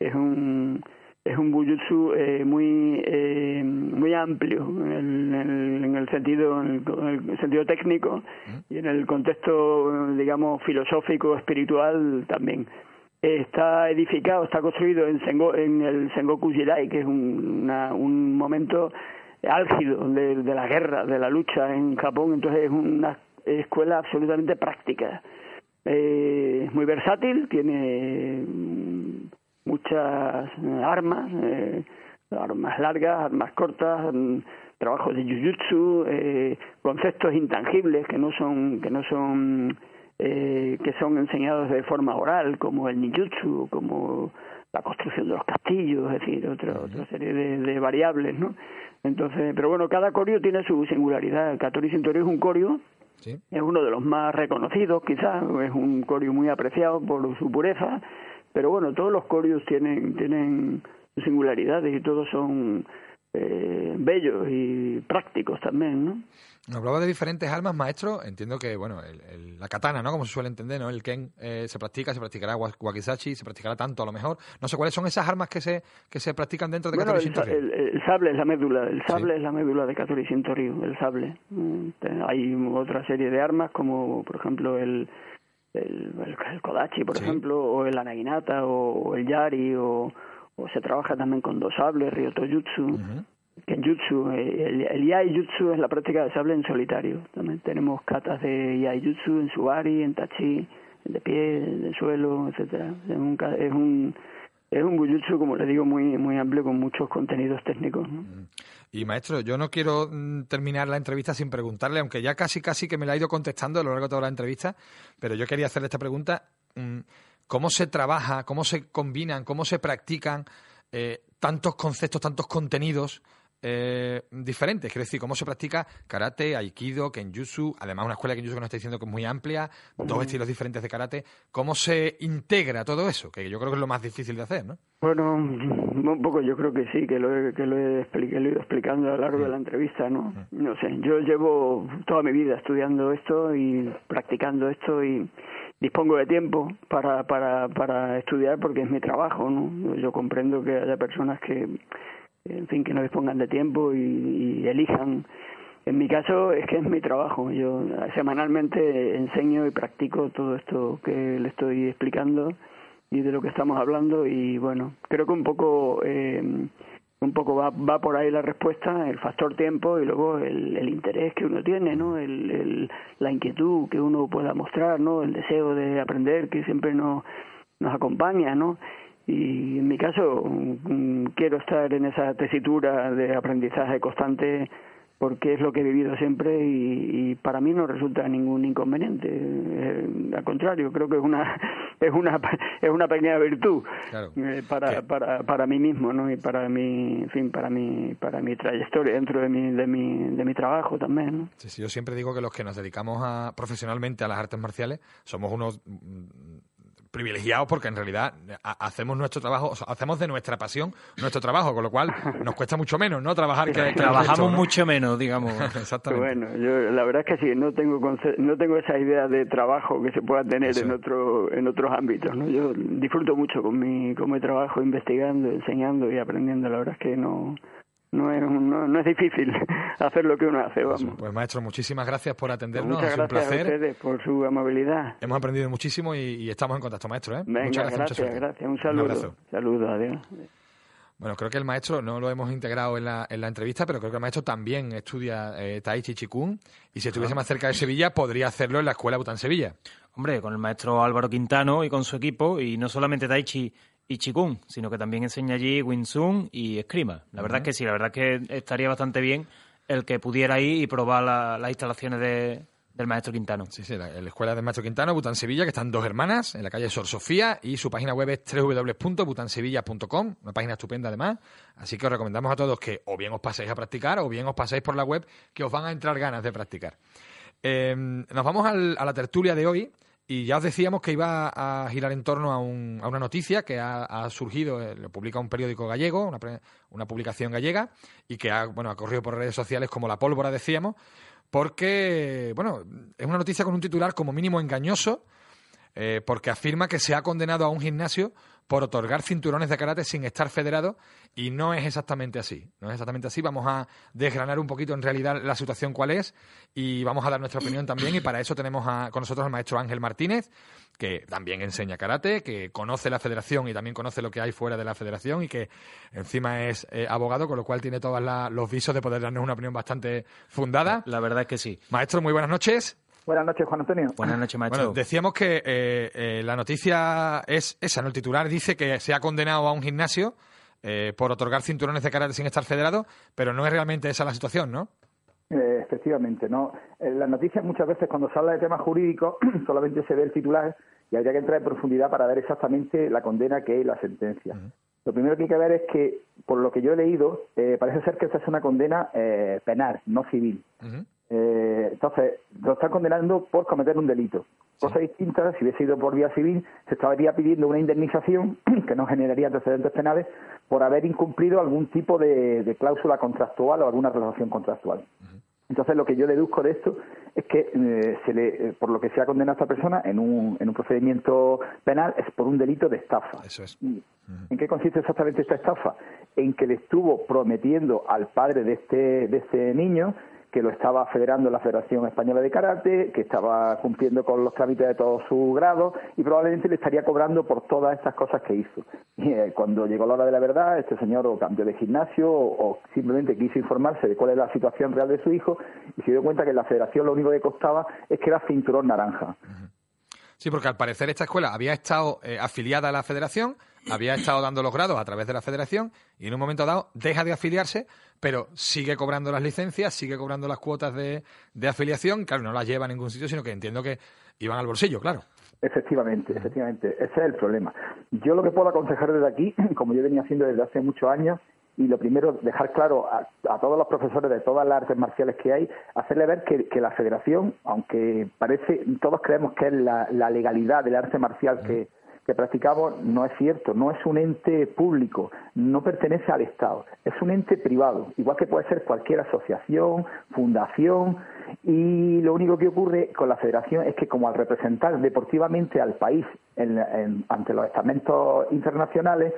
es un es un bujutsu eh, muy eh, muy amplio en el, en el, sentido en el, sentido técnico y en el contexto digamos filosófico espiritual también. Está edificado está construido en en el Sengoku Jidai que es un, un momento álgido de, de la guerra de la lucha en Japón. Entonces es una escuela absolutamente práctica. Eh, muy versátil, tiene mm, muchas armas, eh, armas largas, armas cortas, mm, trabajos de jujutsu, eh, conceptos intangibles que no son que no son eh, que son enseñados de forma oral, como el ninjutsu, como la construcción de los castillos, es decir, otra otra serie de, de variables, ¿no? Entonces, pero bueno, cada corio tiene su singularidad. El Katori Shintori es un corio es uno de los más reconocidos, quizás, es un corio muy apreciado por su pureza, pero bueno, todos los corios tienen, tienen singularidades y todos son eh, bellos y prácticos también, ¿no? Nos hablaba de diferentes armas, maestro. Entiendo que, bueno, la katana, ¿no? Como se suele entender, ¿no? El ken eh, se practica, se practicará wakizashi, se practicará tanto a lo mejor. No sé cuáles son esas armas que se que se practican dentro de bueno, el, el, sable es la médula, el sable es la médula de Katori Shinto-ryu, el sable. Mm, hay otra serie de armas como, por ejemplo, el el, kodachi, por ejemplo, o el anaginata, o, el yari, o, o se trabaja también con dos sables, ryoto jutsu. Kenjutsu, el, el Yai Jutsu es la práctica de sable en solitario. También tenemos katas de Yai Jutsu en Subari, en Tachi, de pie, de suelo, etcétera. Es un, es un es un bujutsu, como le digo, muy muy amplio con muchos contenidos técnicos. Y maestro, yo no quiero mm, terminar la entrevista sin preguntarle, aunque ya casi casi que me la ha ido contestando a lo largo de toda la entrevista, pero yo quería hacerle esta pregunta. Mm, ¿Cómo se trabaja, cómo se combinan, cómo se practican eh, tantos conceptos, tantos contenidos eh, diferentes. Quiero decir, cómo se practica karate, aikido, kenjutsu, además una escuela de kenjutsu que nos está diciendo que es muy amplia, dos estilos diferentes de karate. ¿Cómo se integra todo eso? Que yo creo que es lo más difícil de hacer, ¿no? Bueno, un poco yo creo que sí, que lo he, que lo he, ido explicando a lo largo de la entrevista, ¿no? No sé, yo llevo toda mi vida estudiando esto y practicando esto y dispongo de tiempo para, para, para estudiar porque es mi trabajo, ¿no? Yo comprendo que haya personas que en fin, que no dispongan de tiempo y, elijan. En mi caso es que es mi trabajo. Yo semanalmente enseño y practico todo esto que le estoy explicando y de lo que estamos hablando y bueno, creo que un poco eh, un poco va, va por ahí la respuesta, el factor tiempo y luego el, interés que uno tiene, ¿no? El, la inquietud que uno pueda mostrar, ¿no? El deseo de aprender que siempre nos, nos acompaña, ¿no? Y en mi caso mm, quiero estar en esa tesitura de aprendizaje constante porque es lo que he vivido siempre y, para mí no resulta ningún inconveniente. Eh, al contrario creo que es una es una es una pequeña virtud eh, para, para para mí mismo no y para mi en fin para mi para mi trayectoria dentro de mi de mi de mi trabajo también ¿no? sí, sí, yo siempre digo que los que nos dedicamos a, profesionalmente a las artes marciales somos unos privilegiados porque en realidad hacemos nuestro trabajo, hacemos de nuestra pasión nuestro trabajo, con lo cual nos cuesta mucho menos, ¿no? Trabajar que, trabajamos mucho menos, digamos. Exactamente. Bueno, yo la verdad es que sí, no tengo no tengo esa idea de trabajo que se pueda tener en otro en otros ámbitos, ¿no? Yo disfruto mucho con mi con mi trabajo investigando, enseñando y aprendiendo, la verdad es que no no es, no, es difícil hacer lo que uno hace, pues, vamos. Pues, maestro, muchísimas gracias por atendernos, Muchas gracias un placer. a ustedes por su amabilidad. Hemos aprendido muchísimo y, estamos en contacto, maestro. ¿eh? Muchas gracias, gracias, gracias. Un saludo. Saludos, adiós. Bueno, creo que el maestro no lo hemos integrado en la, en la entrevista, pero creo que el maestro también estudia eh, Tai Chi Chikun y si estuviese más cerca de Sevilla podría hacerlo en la Escuela Bután Sevilla. Hombre, con el maestro Álvaro Quintano y con su equipo y no solamente Tai Chi y Chikun, sino que también enseña allí Wing y Escrima. La verdad es que sí, la verdad es que estaría bastante bien el que pudiera ir y probar las instalaciones de, del maestro Quintano. Sí, sí, la, escuela del maestro Quintano, Bután Sevilla, que están dos hermanas en la calle Sor Sofía y su página web es www.butansevilla.com, una página estupenda además. Así que os recomendamos a todos que o bien os paséis a practicar o bien os paséis por la web que os van a entrar ganas de practicar. Eh, nos vamos a la tertulia de hoy y ya os decíamos que iba a girar en torno a, una noticia que ha, surgido, eh, lo publica un periódico gallego, una, publicación gallega, y que ha, bueno, ha corrido por redes sociales como la pólvora, decíamos, porque, bueno, es una noticia con un titular como mínimo engañoso, eh, porque afirma que se ha condenado a un gimnasio por otorgar cinturones de karate sin estar federado y no es exactamente así. No es exactamente así. Vamos a desgranar un poquito en realidad la situación cuál es y vamos a dar nuestra opinión también y para eso tenemos con nosotros al maestro Ángel Martínez, que también enseña karate, que conoce la federación y también conoce lo que hay fuera de la federación y que encima es eh, abogado, con lo cual tiene todos los visos de poder darnos una opinión bastante fundada. La verdad es que sí. Maestro, muy buenas noches. Buenas noches, Juan Antonio. Buenas noches, maestro. Bueno, decíamos que eh, eh, la noticia es esa, ¿no? El titular dice que se ha condenado a un gimnasio eh, por otorgar cinturones de karate sin estar federado, pero no es realmente esa la situación, ¿no? efectivamente, no. las noticias muchas veces cuando se habla de temas jurídicos solamente se ve el titular y habría que entrar en profundidad para ver exactamente la condena que es la sentencia. Lo primero que hay que ver es que, por lo que yo he leído, parece ser que esta es una condena penal, no civil. Eh, entonces, lo están condenando por cometer un delito. Cosa distinta, si hubiese ido por vía civil, se estaría pidiendo una indemnización que no generaría antecedentes penales por haber incumplido algún tipo de, cláusula contractual o alguna relación contractual. Entonces, lo que yo deduzco de esto es que eh, se le, eh, por lo que se ha condenado a esta persona en un, en un procedimiento penal es por un delito de estafa. Eso es. ¿En qué consiste exactamente esta estafa? En que le estuvo prometiendo al padre de este, de este niño que lo estaba federando la Federación Española de Karate, que estaba cumpliendo con los trámites de todo su grado y probablemente le estaría cobrando por todas estas cosas que hizo. Y eh, cuando llegó la hora de la verdad, este señor o cambió de gimnasio o, simplemente quiso informarse de cuál es la situación real de su hijo y se dio cuenta que la Federación lo único que costaba es que era cinturón naranja. Sí, porque al parecer esta escuela había estado eh, afiliada a la Federación, había estado dando los grados a través de la Federación y en un momento dado deja de afiliarse pero sigue cobrando las licencias, sigue cobrando las cuotas de, afiliación, claro, no las lleva a ningún sitio, sino que entiendo que iban al bolsillo, claro. Efectivamente, efectivamente, ese es el problema. Yo lo que puedo aconsejar desde aquí, como yo venía haciendo desde hace muchos años, y lo primero, dejar claro a, todos los profesores de todas las artes marciales que hay, hacerle ver que, la federación, aunque parece, todos creemos que es la legalidad del arte marcial que, que practicamos no es cierto, no es un ente público, no pertenece al Estado, es un ente privado, igual que puede ser cualquier asociación, fundación, y lo único que ocurre con la federación es que como al representar deportivamente al país ante los estamentos internacionales,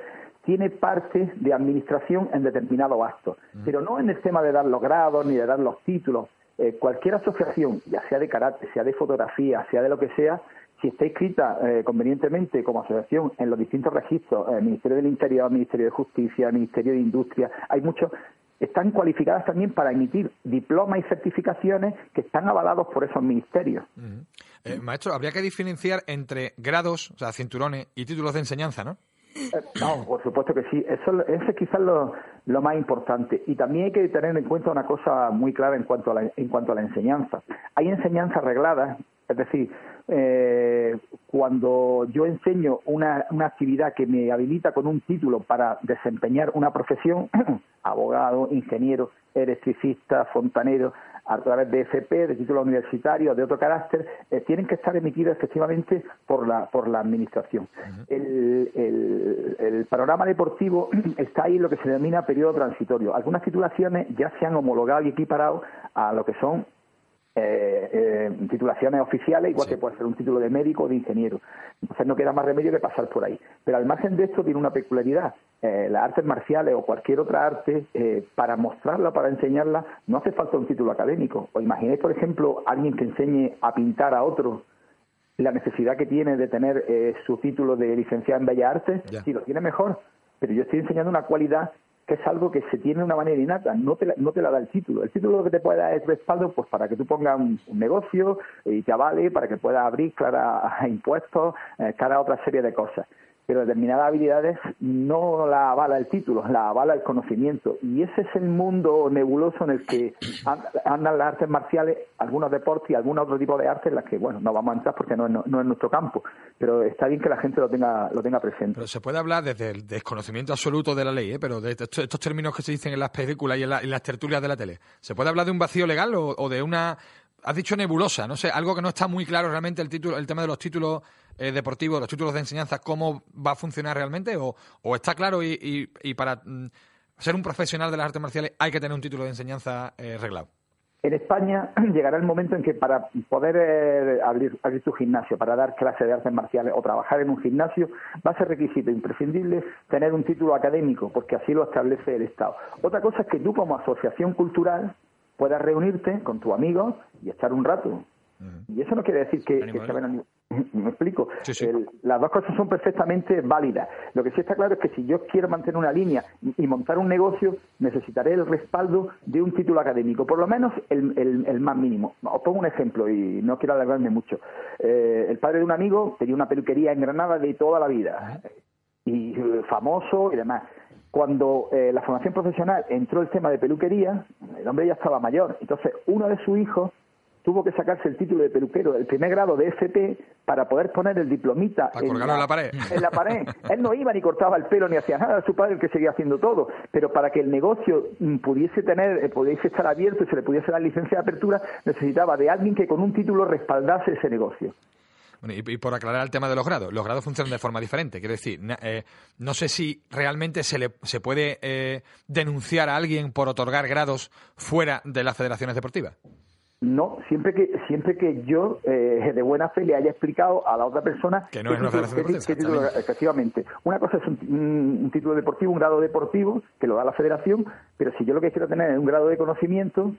tiene parte de administración en determinados actos, pero no en el tema de dar los grados ni de dar los títulos. Eh, cualquier asociación, ya sea de karate, sea de fotografía, sea de lo que sea, si está inscrita eh, convenientemente como asociación en los distintos registros, el Ministerio del Interior, Ministerio de Justicia, Ministerio de Industria, hay muchos, están cualificadas también para emitir diplomas y certificaciones que están avalados por esos ministerios. Eh, maestro, habría que diferenciar entre grados, o sea, cinturones y títulos de enseñanza, ¿no? Eh, no, por supuesto que sí. Eso, es quizás lo, lo, más importante. Y también hay que tener en cuenta una cosa muy clara en cuanto a la, en cuanto a la enseñanza. Hay enseñanzas regladas, es decir, eh, cuando yo enseño una, una actividad que me habilita con un título para desempeñar una profesión, abogado, ingeniero, electricista, fontanero, a través de FP, de título universitario, de otro carácter, eh, tienen que estar emitidos efectivamente por la, por la Administración. el, el, el, panorama deportivo está ahí en lo que se denomina periodo transitorio. Algunas titulaciones ya se han homologado y equiparado a lo que son eh, eh, titulaciones oficiales, igual que puede ser un título de médico o de ingeniero. Entonces no queda más remedio que pasar por ahí. Pero al margen de esto tiene una peculiaridad. Eh, las artes marciales o cualquier otra arte, eh, para mostrarla, para enseñarla, no hace falta un título académico. O imaginéis, por ejemplo, alguien que enseñe a pintar a otro la necesidad que tiene de tener su título de licenciado en Bellas Artes, si lo tiene mejor. Pero yo estoy enseñando una cualidad que es algo que se tiene de una manera innata, no te, la, no te la da el título. El título lo que te puede dar es respaldo pues para que tú pongas un, negocio y te avale, para que puedas abrir cara a impuestos, eh, cara a otra serie de cosas pero determinadas habilidades no la avala el título, la avala el conocimiento. Y ese es el mundo nebuloso en el que andan las artes marciales, algunos deportes y algún otro tipo de arte en las que, bueno, no vamos a entrar porque no es, no, es nuestro campo, pero está bien que la gente lo tenga, lo tenga presente. Pero se puede hablar desde el desconocimiento absoluto de la ley, ¿eh? pero de estos, términos que se dicen en las películas y en, las tertulias de la tele. ¿Se puede hablar de un vacío legal o de una has dicho nebulosa, no sé, algo que no está muy claro realmente el título, el tema de los títulos eh, deportivos, los títulos de enseñanza, cómo va a funcionar realmente, o, está claro y, para mm, ser un profesional de las artes marciales hay que tener un título de enseñanza eh, reglado. En España llegará el momento en que para poder eh, abrir, abrir tu gimnasio, para dar clases de artes marciales o trabajar en un gimnasio, va a ser requisito imprescindible tener un título académico, porque así lo establece el Estado. Otra cosa es que tú como asociación cultural puedas reunirte con tu amigo y estar un rato. Y eso no quiere decir que, se ven Me explico. las dos cosas son perfectamente válidas. Lo que sí está claro es que si yo quiero mantener una línea y, montar un negocio, necesitaré el respaldo de un título académico, por lo menos el, más mínimo. Os pongo un ejemplo y no quiero alargarme mucho. Eh, el padre de un amigo tenía una peluquería en Granada de toda la vida, y eh, famoso y demás cuando eh, la formación profesional entró el tema de peluquería, el hombre ya estaba mayor. Entonces, uno de sus hijos tuvo que sacarse el título de peluquero del primer grado de FP para poder poner el diplomita en la, pared. en la pared. Él no iba ni cortaba el pelo ni hacía nada, su padre el que seguía haciendo todo, pero para que el negocio mm, pudiese tener, eh, pudiese estar abierto y se le pudiese dar licencia de apertura, necesitaba de alguien que con un título respaldase ese negocio. Y, por aclarar el tema de los grados, los grados funcionan de forma diferente. Quiero decir, eh, no sé si realmente se, le, se puede eh, denunciar a alguien por otorgar grados fuera de las federaciones deportivas. No, siempre que siempre que yo eh, de buena fe le haya explicado a la otra persona que no es una federación título, efectivamente. Una cosa es un, título deportivo, un grado deportivo que lo da la federación, pero si yo lo que quiero tener es un grado de conocimiento,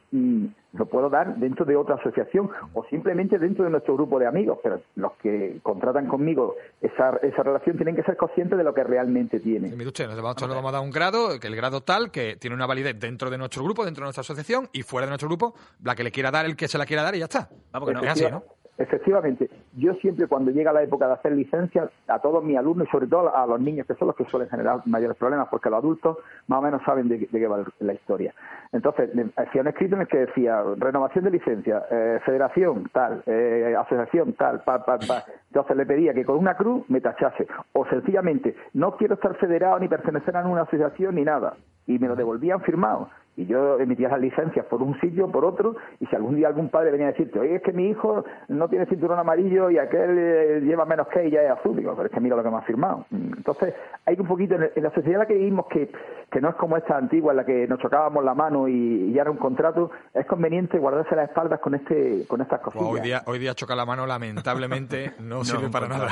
lo puedo dar dentro de otra asociación o simplemente dentro de nuestro grupo de amigos. Pero los que contratan conmigo esa, esa relación tienen que ser conscientes de lo que realmente tienen. mire usted, nosotros nos vamos a dar un grado, que el grado tal, que tiene una validez dentro de nuestro grupo, dentro de nuestra asociación y fuera de nuestro grupo, la que le quiera dar el que se la quiera dar y ya está. Ah, no, es así, ¿no? Efectivamente, yo siempre cuando llega la época de hacer licencias, a todos mis alumnos y sobre todo a los niños, que son los que suelen generar mayores problemas, porque los adultos más o menos saben de, qué va la historia. Entonces, hacía un escrito en el que decía renovación de licencia, eh, federación tal, eh, asociación tal, pa, pa, pa. Entonces le pedía que con una cruz me tachase, o sencillamente, no quiero estar federado ni pertenecer a una asociación ni nada. Y me lo devolvían firmado y yo emitía las licencias por un sitio, por otro, y si algún día algún padre venía a decirte, oye, es que mi hijo no tiene cinturón amarillo y aquel eh, lleva menos que y ya es azul, digo, pero es que mira lo que me ha firmado. Entonces, hay un poquito, en, la sociedad en la que vivimos, que, que no es como esta antigua en la que nos chocábamos la mano y, ya era un contrato, es conveniente guardarse las espaldas con este con estas cosas. hoy día hoy día choca la mano, lamentablemente, no, sirve para nada.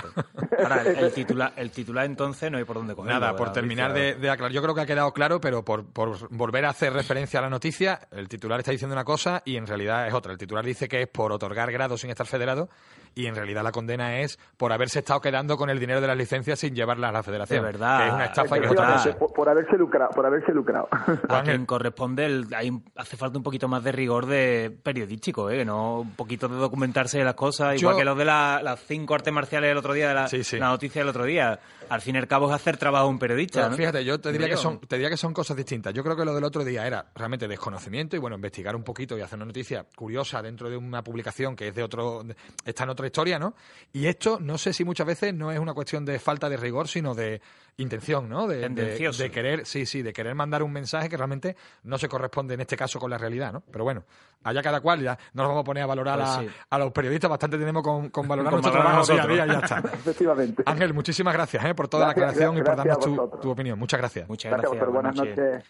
el, titular, el titular entonces no hay por dónde coger. Nada, por terminar de, de, aclarar, yo creo que ha quedado claro, pero por, por volver a hacer referencia a la noticia, el titular está diciendo una cosa y en realidad es otra. El titular dice que es por otorgar grados sin estar federado y en realidad la condena es por haberse estado quedando con el dinero de las licencias sin llevarlas a la federación. De verdad. es una estafa y que es otra Por, haberse lucrado. Por haberse lucrado. A quien corresponde, el, hace falta un poquito más de rigor de periodístico, ¿eh? ¿no? Un poquito de documentarse de las cosas, igual que lo de las cinco artes marciales del otro día, de la, la noticia del otro día. Al fin y al cabo es hacer trabajo un periodista. Fíjate, yo te diría, que son, te diría que son cosas distintas. Yo creo que lo del otro día era realmente desconocimiento y bueno, investigar un poquito y hacer una noticia curiosa dentro de una publicación que es de otro, está en otra historia, ¿no? Y esto, no sé si muchas veces no es una cuestión de falta de rigor, sino de intención, ¿no? De, de, querer, sí, sí, de querer mandar un mensaje que realmente no se corresponde en este caso con la realidad, ¿no? Pero bueno, allá cada cual, ya no nos vamos a poner a valorar pues a, los periodistas, bastante tenemos con, con valorar nuestro trabajo día a día y ya está. Efectivamente. Ángel, muchísimas gracias ¿eh? por toda la aclaración y por darnos tu, opinión. Muchas gracias. Muchas gracias. buenas, noches.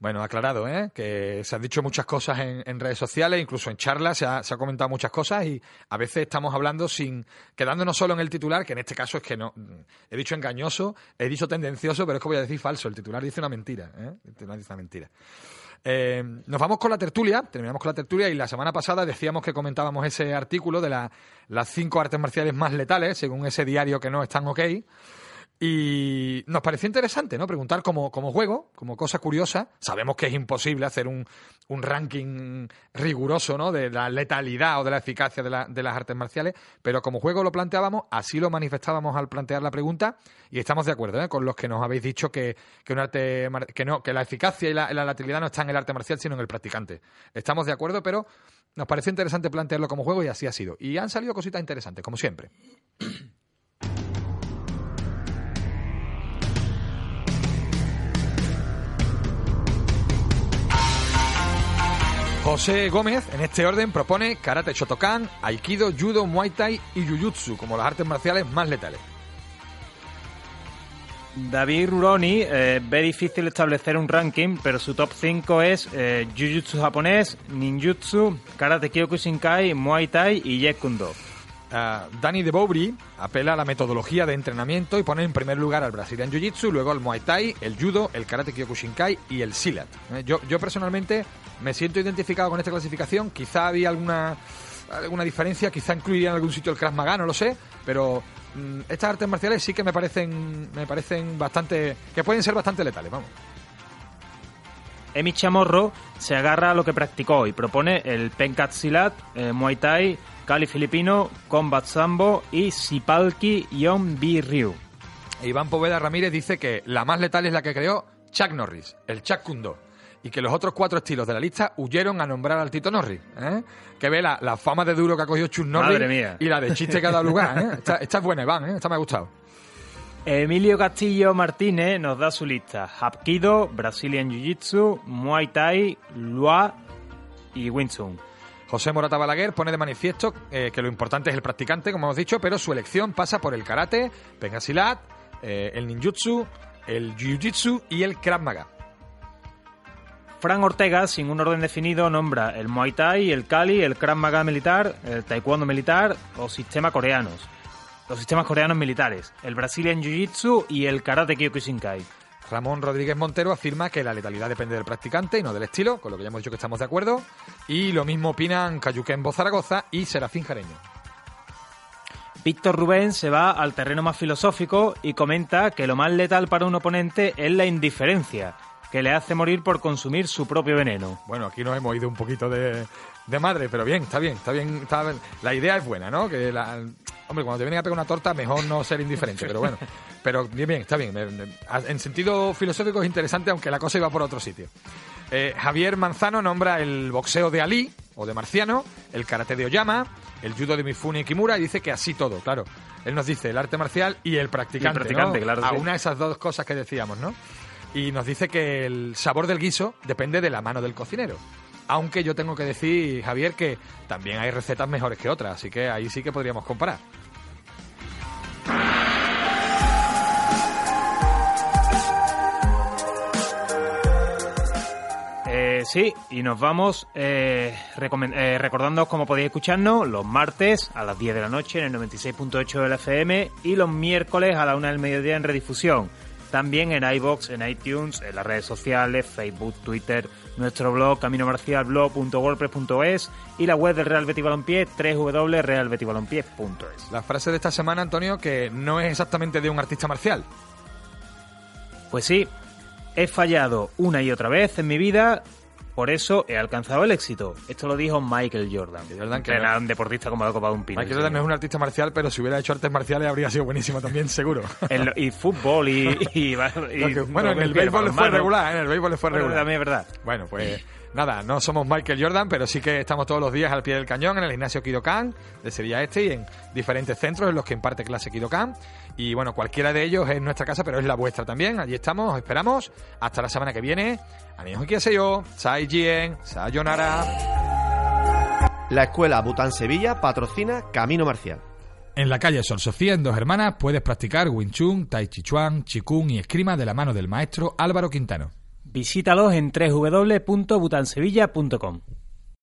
Bueno, aclarado, ¿eh? que se han dicho muchas cosas en, redes sociales, incluso en charlas se ha, comentado muchas cosas y a veces estamos hablando sin quedándonos solo en el titular, que en este caso es que no he dicho engañoso, he dicho tendencioso, pero es que voy a decir falso. El titular dice una mentira, ¿eh? El titular dice una mentira. Eh, nos vamos con la tertulia, terminamos con la tertulia y la semana pasada decíamos que comentábamos ese artículo de las cinco artes marciales más letales, según ese diario que no están ok. Y nos pareció interesante, ¿no? Preguntar como, como juego, como cosa curiosa. Sabemos que es imposible hacer un, un ranking riguroso, ¿no? De la letalidad o de la eficacia de, la, de, las artes marciales, pero como juego lo planteábamos, así lo manifestábamos al plantear la pregunta y estamos de acuerdo, ¿eh? Con los que nos habéis dicho que, que, un arte, que, no, que la eficacia y la, la lateralidad no están en el arte marcial, sino en el practicante. Estamos de acuerdo, pero nos pareció interesante plantearlo como juego y así ha sido. Y han salido cositas interesantes, como siempre. José Gómez, en este orden, propone karate shotokan, aikido, judo, muay thai y jujutsu como las artes marciales más letales. David Ruroni eh, ve difícil establecer un ranking, pero su top 5 es eh, Jujutsu japonés, Ninjutsu, Karate Kyokushinkai, Muay Thai y Jeet Kune Uh, Danny de Bobry apela a la metodología de entrenamiento y pone en primer lugar al Brazilian Jiu-Jitsu, luego al Muay Thai, el Judo, el Karate Kyokushinkai y el Silat. Eh, yo, yo personalmente me siento identificado con esta clasificación. Quizá había alguna, alguna diferencia, quizá incluiría en algún sitio el Krav Maga, no lo sé, pero mm, estas artes marciales sí que me parecen, me parecen bastante, que pueden ser bastante letales, vamos. Emi Chamorro se agarra a lo que practicó y propone el Penkat Silat, eh, Muay Thai, Cali Filipino, Combat Sambo y Sipalki Yon B. Ryu. Iván Poveda Ramírez dice que la más letal es la que creó Chuck Norris, el Chuck Kundo, y que los otros cuatro estilos de la lista huyeron a nombrar al Tito Norris. ¿eh? Que ve la, fama de duro que ha cogido Chuck Norris y la de chiste que ha dado lugar. ¿eh? Esta, es buena, Iván, ¿eh? esta me ha gustado. Emilio Castillo Martínez nos da su lista. Hapkido, Brazilian Jiu-Jitsu, Muay Thai, Lua y Wing José Morata Balaguer pone de manifiesto eh, que lo importante es el practicante, como hemos dicho, pero su elección pasa por el karate, Pengasilat, eh, el ninjutsu, el jiu-jitsu y el krav maga. Fran Ortega, sin un orden definido, nombra el Muay Thai, el Kali, el Krav Maga militar, el Taekwondo militar o sistema coreanos. Los sistemas coreanos militares, el Brazilian Jiu-Jitsu y el Karate Kyokushinkai. Ramón Rodríguez Montero afirma que la letalidad depende del practicante y no del estilo, con lo que ya hemos dicho que estamos de acuerdo. Y lo mismo opinan Cayuquembo Zaragoza y Serafín Jareño. Víctor Rubén se va al terreno más filosófico y comenta que lo más letal para un oponente es la indiferencia, que le hace morir por consumir su propio veneno. Bueno, aquí nos hemos ido un poquito de, de madre, pero bien, está bien, está bien, está bien. La idea es buena, ¿no? Que la, hombre, cuando te vienen a pegar una torta, mejor no ser indiferente, pero bueno. Pero bien, bien, está bien. En sentido filosófico es interesante, aunque la cosa iba por otro sitio. Eh, Javier Manzano nombra el boxeo de Ali, o de Marciano, el karate de Oyama, el judo de Mifune Kimura, y dice que así todo, claro. Él nos dice el arte marcial y el practicante, el practicante ¿no? claro. A sí. una de esas dos cosas que decíamos, ¿no? Y nos dice que el sabor del guiso depende de la mano del cocinero. Aunque yo tengo que decir, Javier, que también hay recetas mejores que otras, así que ahí sí que podríamos comparar. Eh, sí, y nos vamos eh, eh, recordándoos cómo podéis escucharnos los martes a las 10 de la noche en el 96.8 del FM y los miércoles a la 1 del mediodía en redifusión. También en iBox, en iTunes, en las redes sociales, Facebook, Twitter, nuestro blog caminomarcialblog.wordpress.es y la web del Real Betis Balompié www.realbetisbalompié.es. La frase de esta semana, Antonio, que no es exactamente de un artista marcial. Pues sí, he fallado una y otra vez en mi vida, por eso he alcanzado el éxito. Esto lo dijo Michael Jordan. Jordan, que era no- un deportista como la copa de un pino. Michael Jordan no es un artista marcial, pero si hubiera hecho artes marciales habría sido buenísimo también, seguro. Lo- y fútbol y, y- y- bueno, en el y béisbol fue regular, ¿eh? en el béisbol fue regular. también es verdad. Bueno, pues nada, no somos Michael Jordan, pero sí que estamos todos los días al pie del cañón en el gimnasio Kidokan de Sevilla Este y en diferentes centros en los que imparte clase Kidokan. Y bueno, cualquiera de ellos es nuestra casa, pero es la vuestra también. Allí estamos, os esperamos. Hasta la semana que viene. Anijo yo, Sai Jien, Sayonara. La escuela Bután Sevilla patrocina Camino Marcial. En la calle Sor Sofía, en Dos Hermanas, puedes practicar Wing Chun, Tai Chi Chuan, Chikung y esgrima de la mano del maestro Álvaro Quintano. Visítalos en www.butansevilla.com.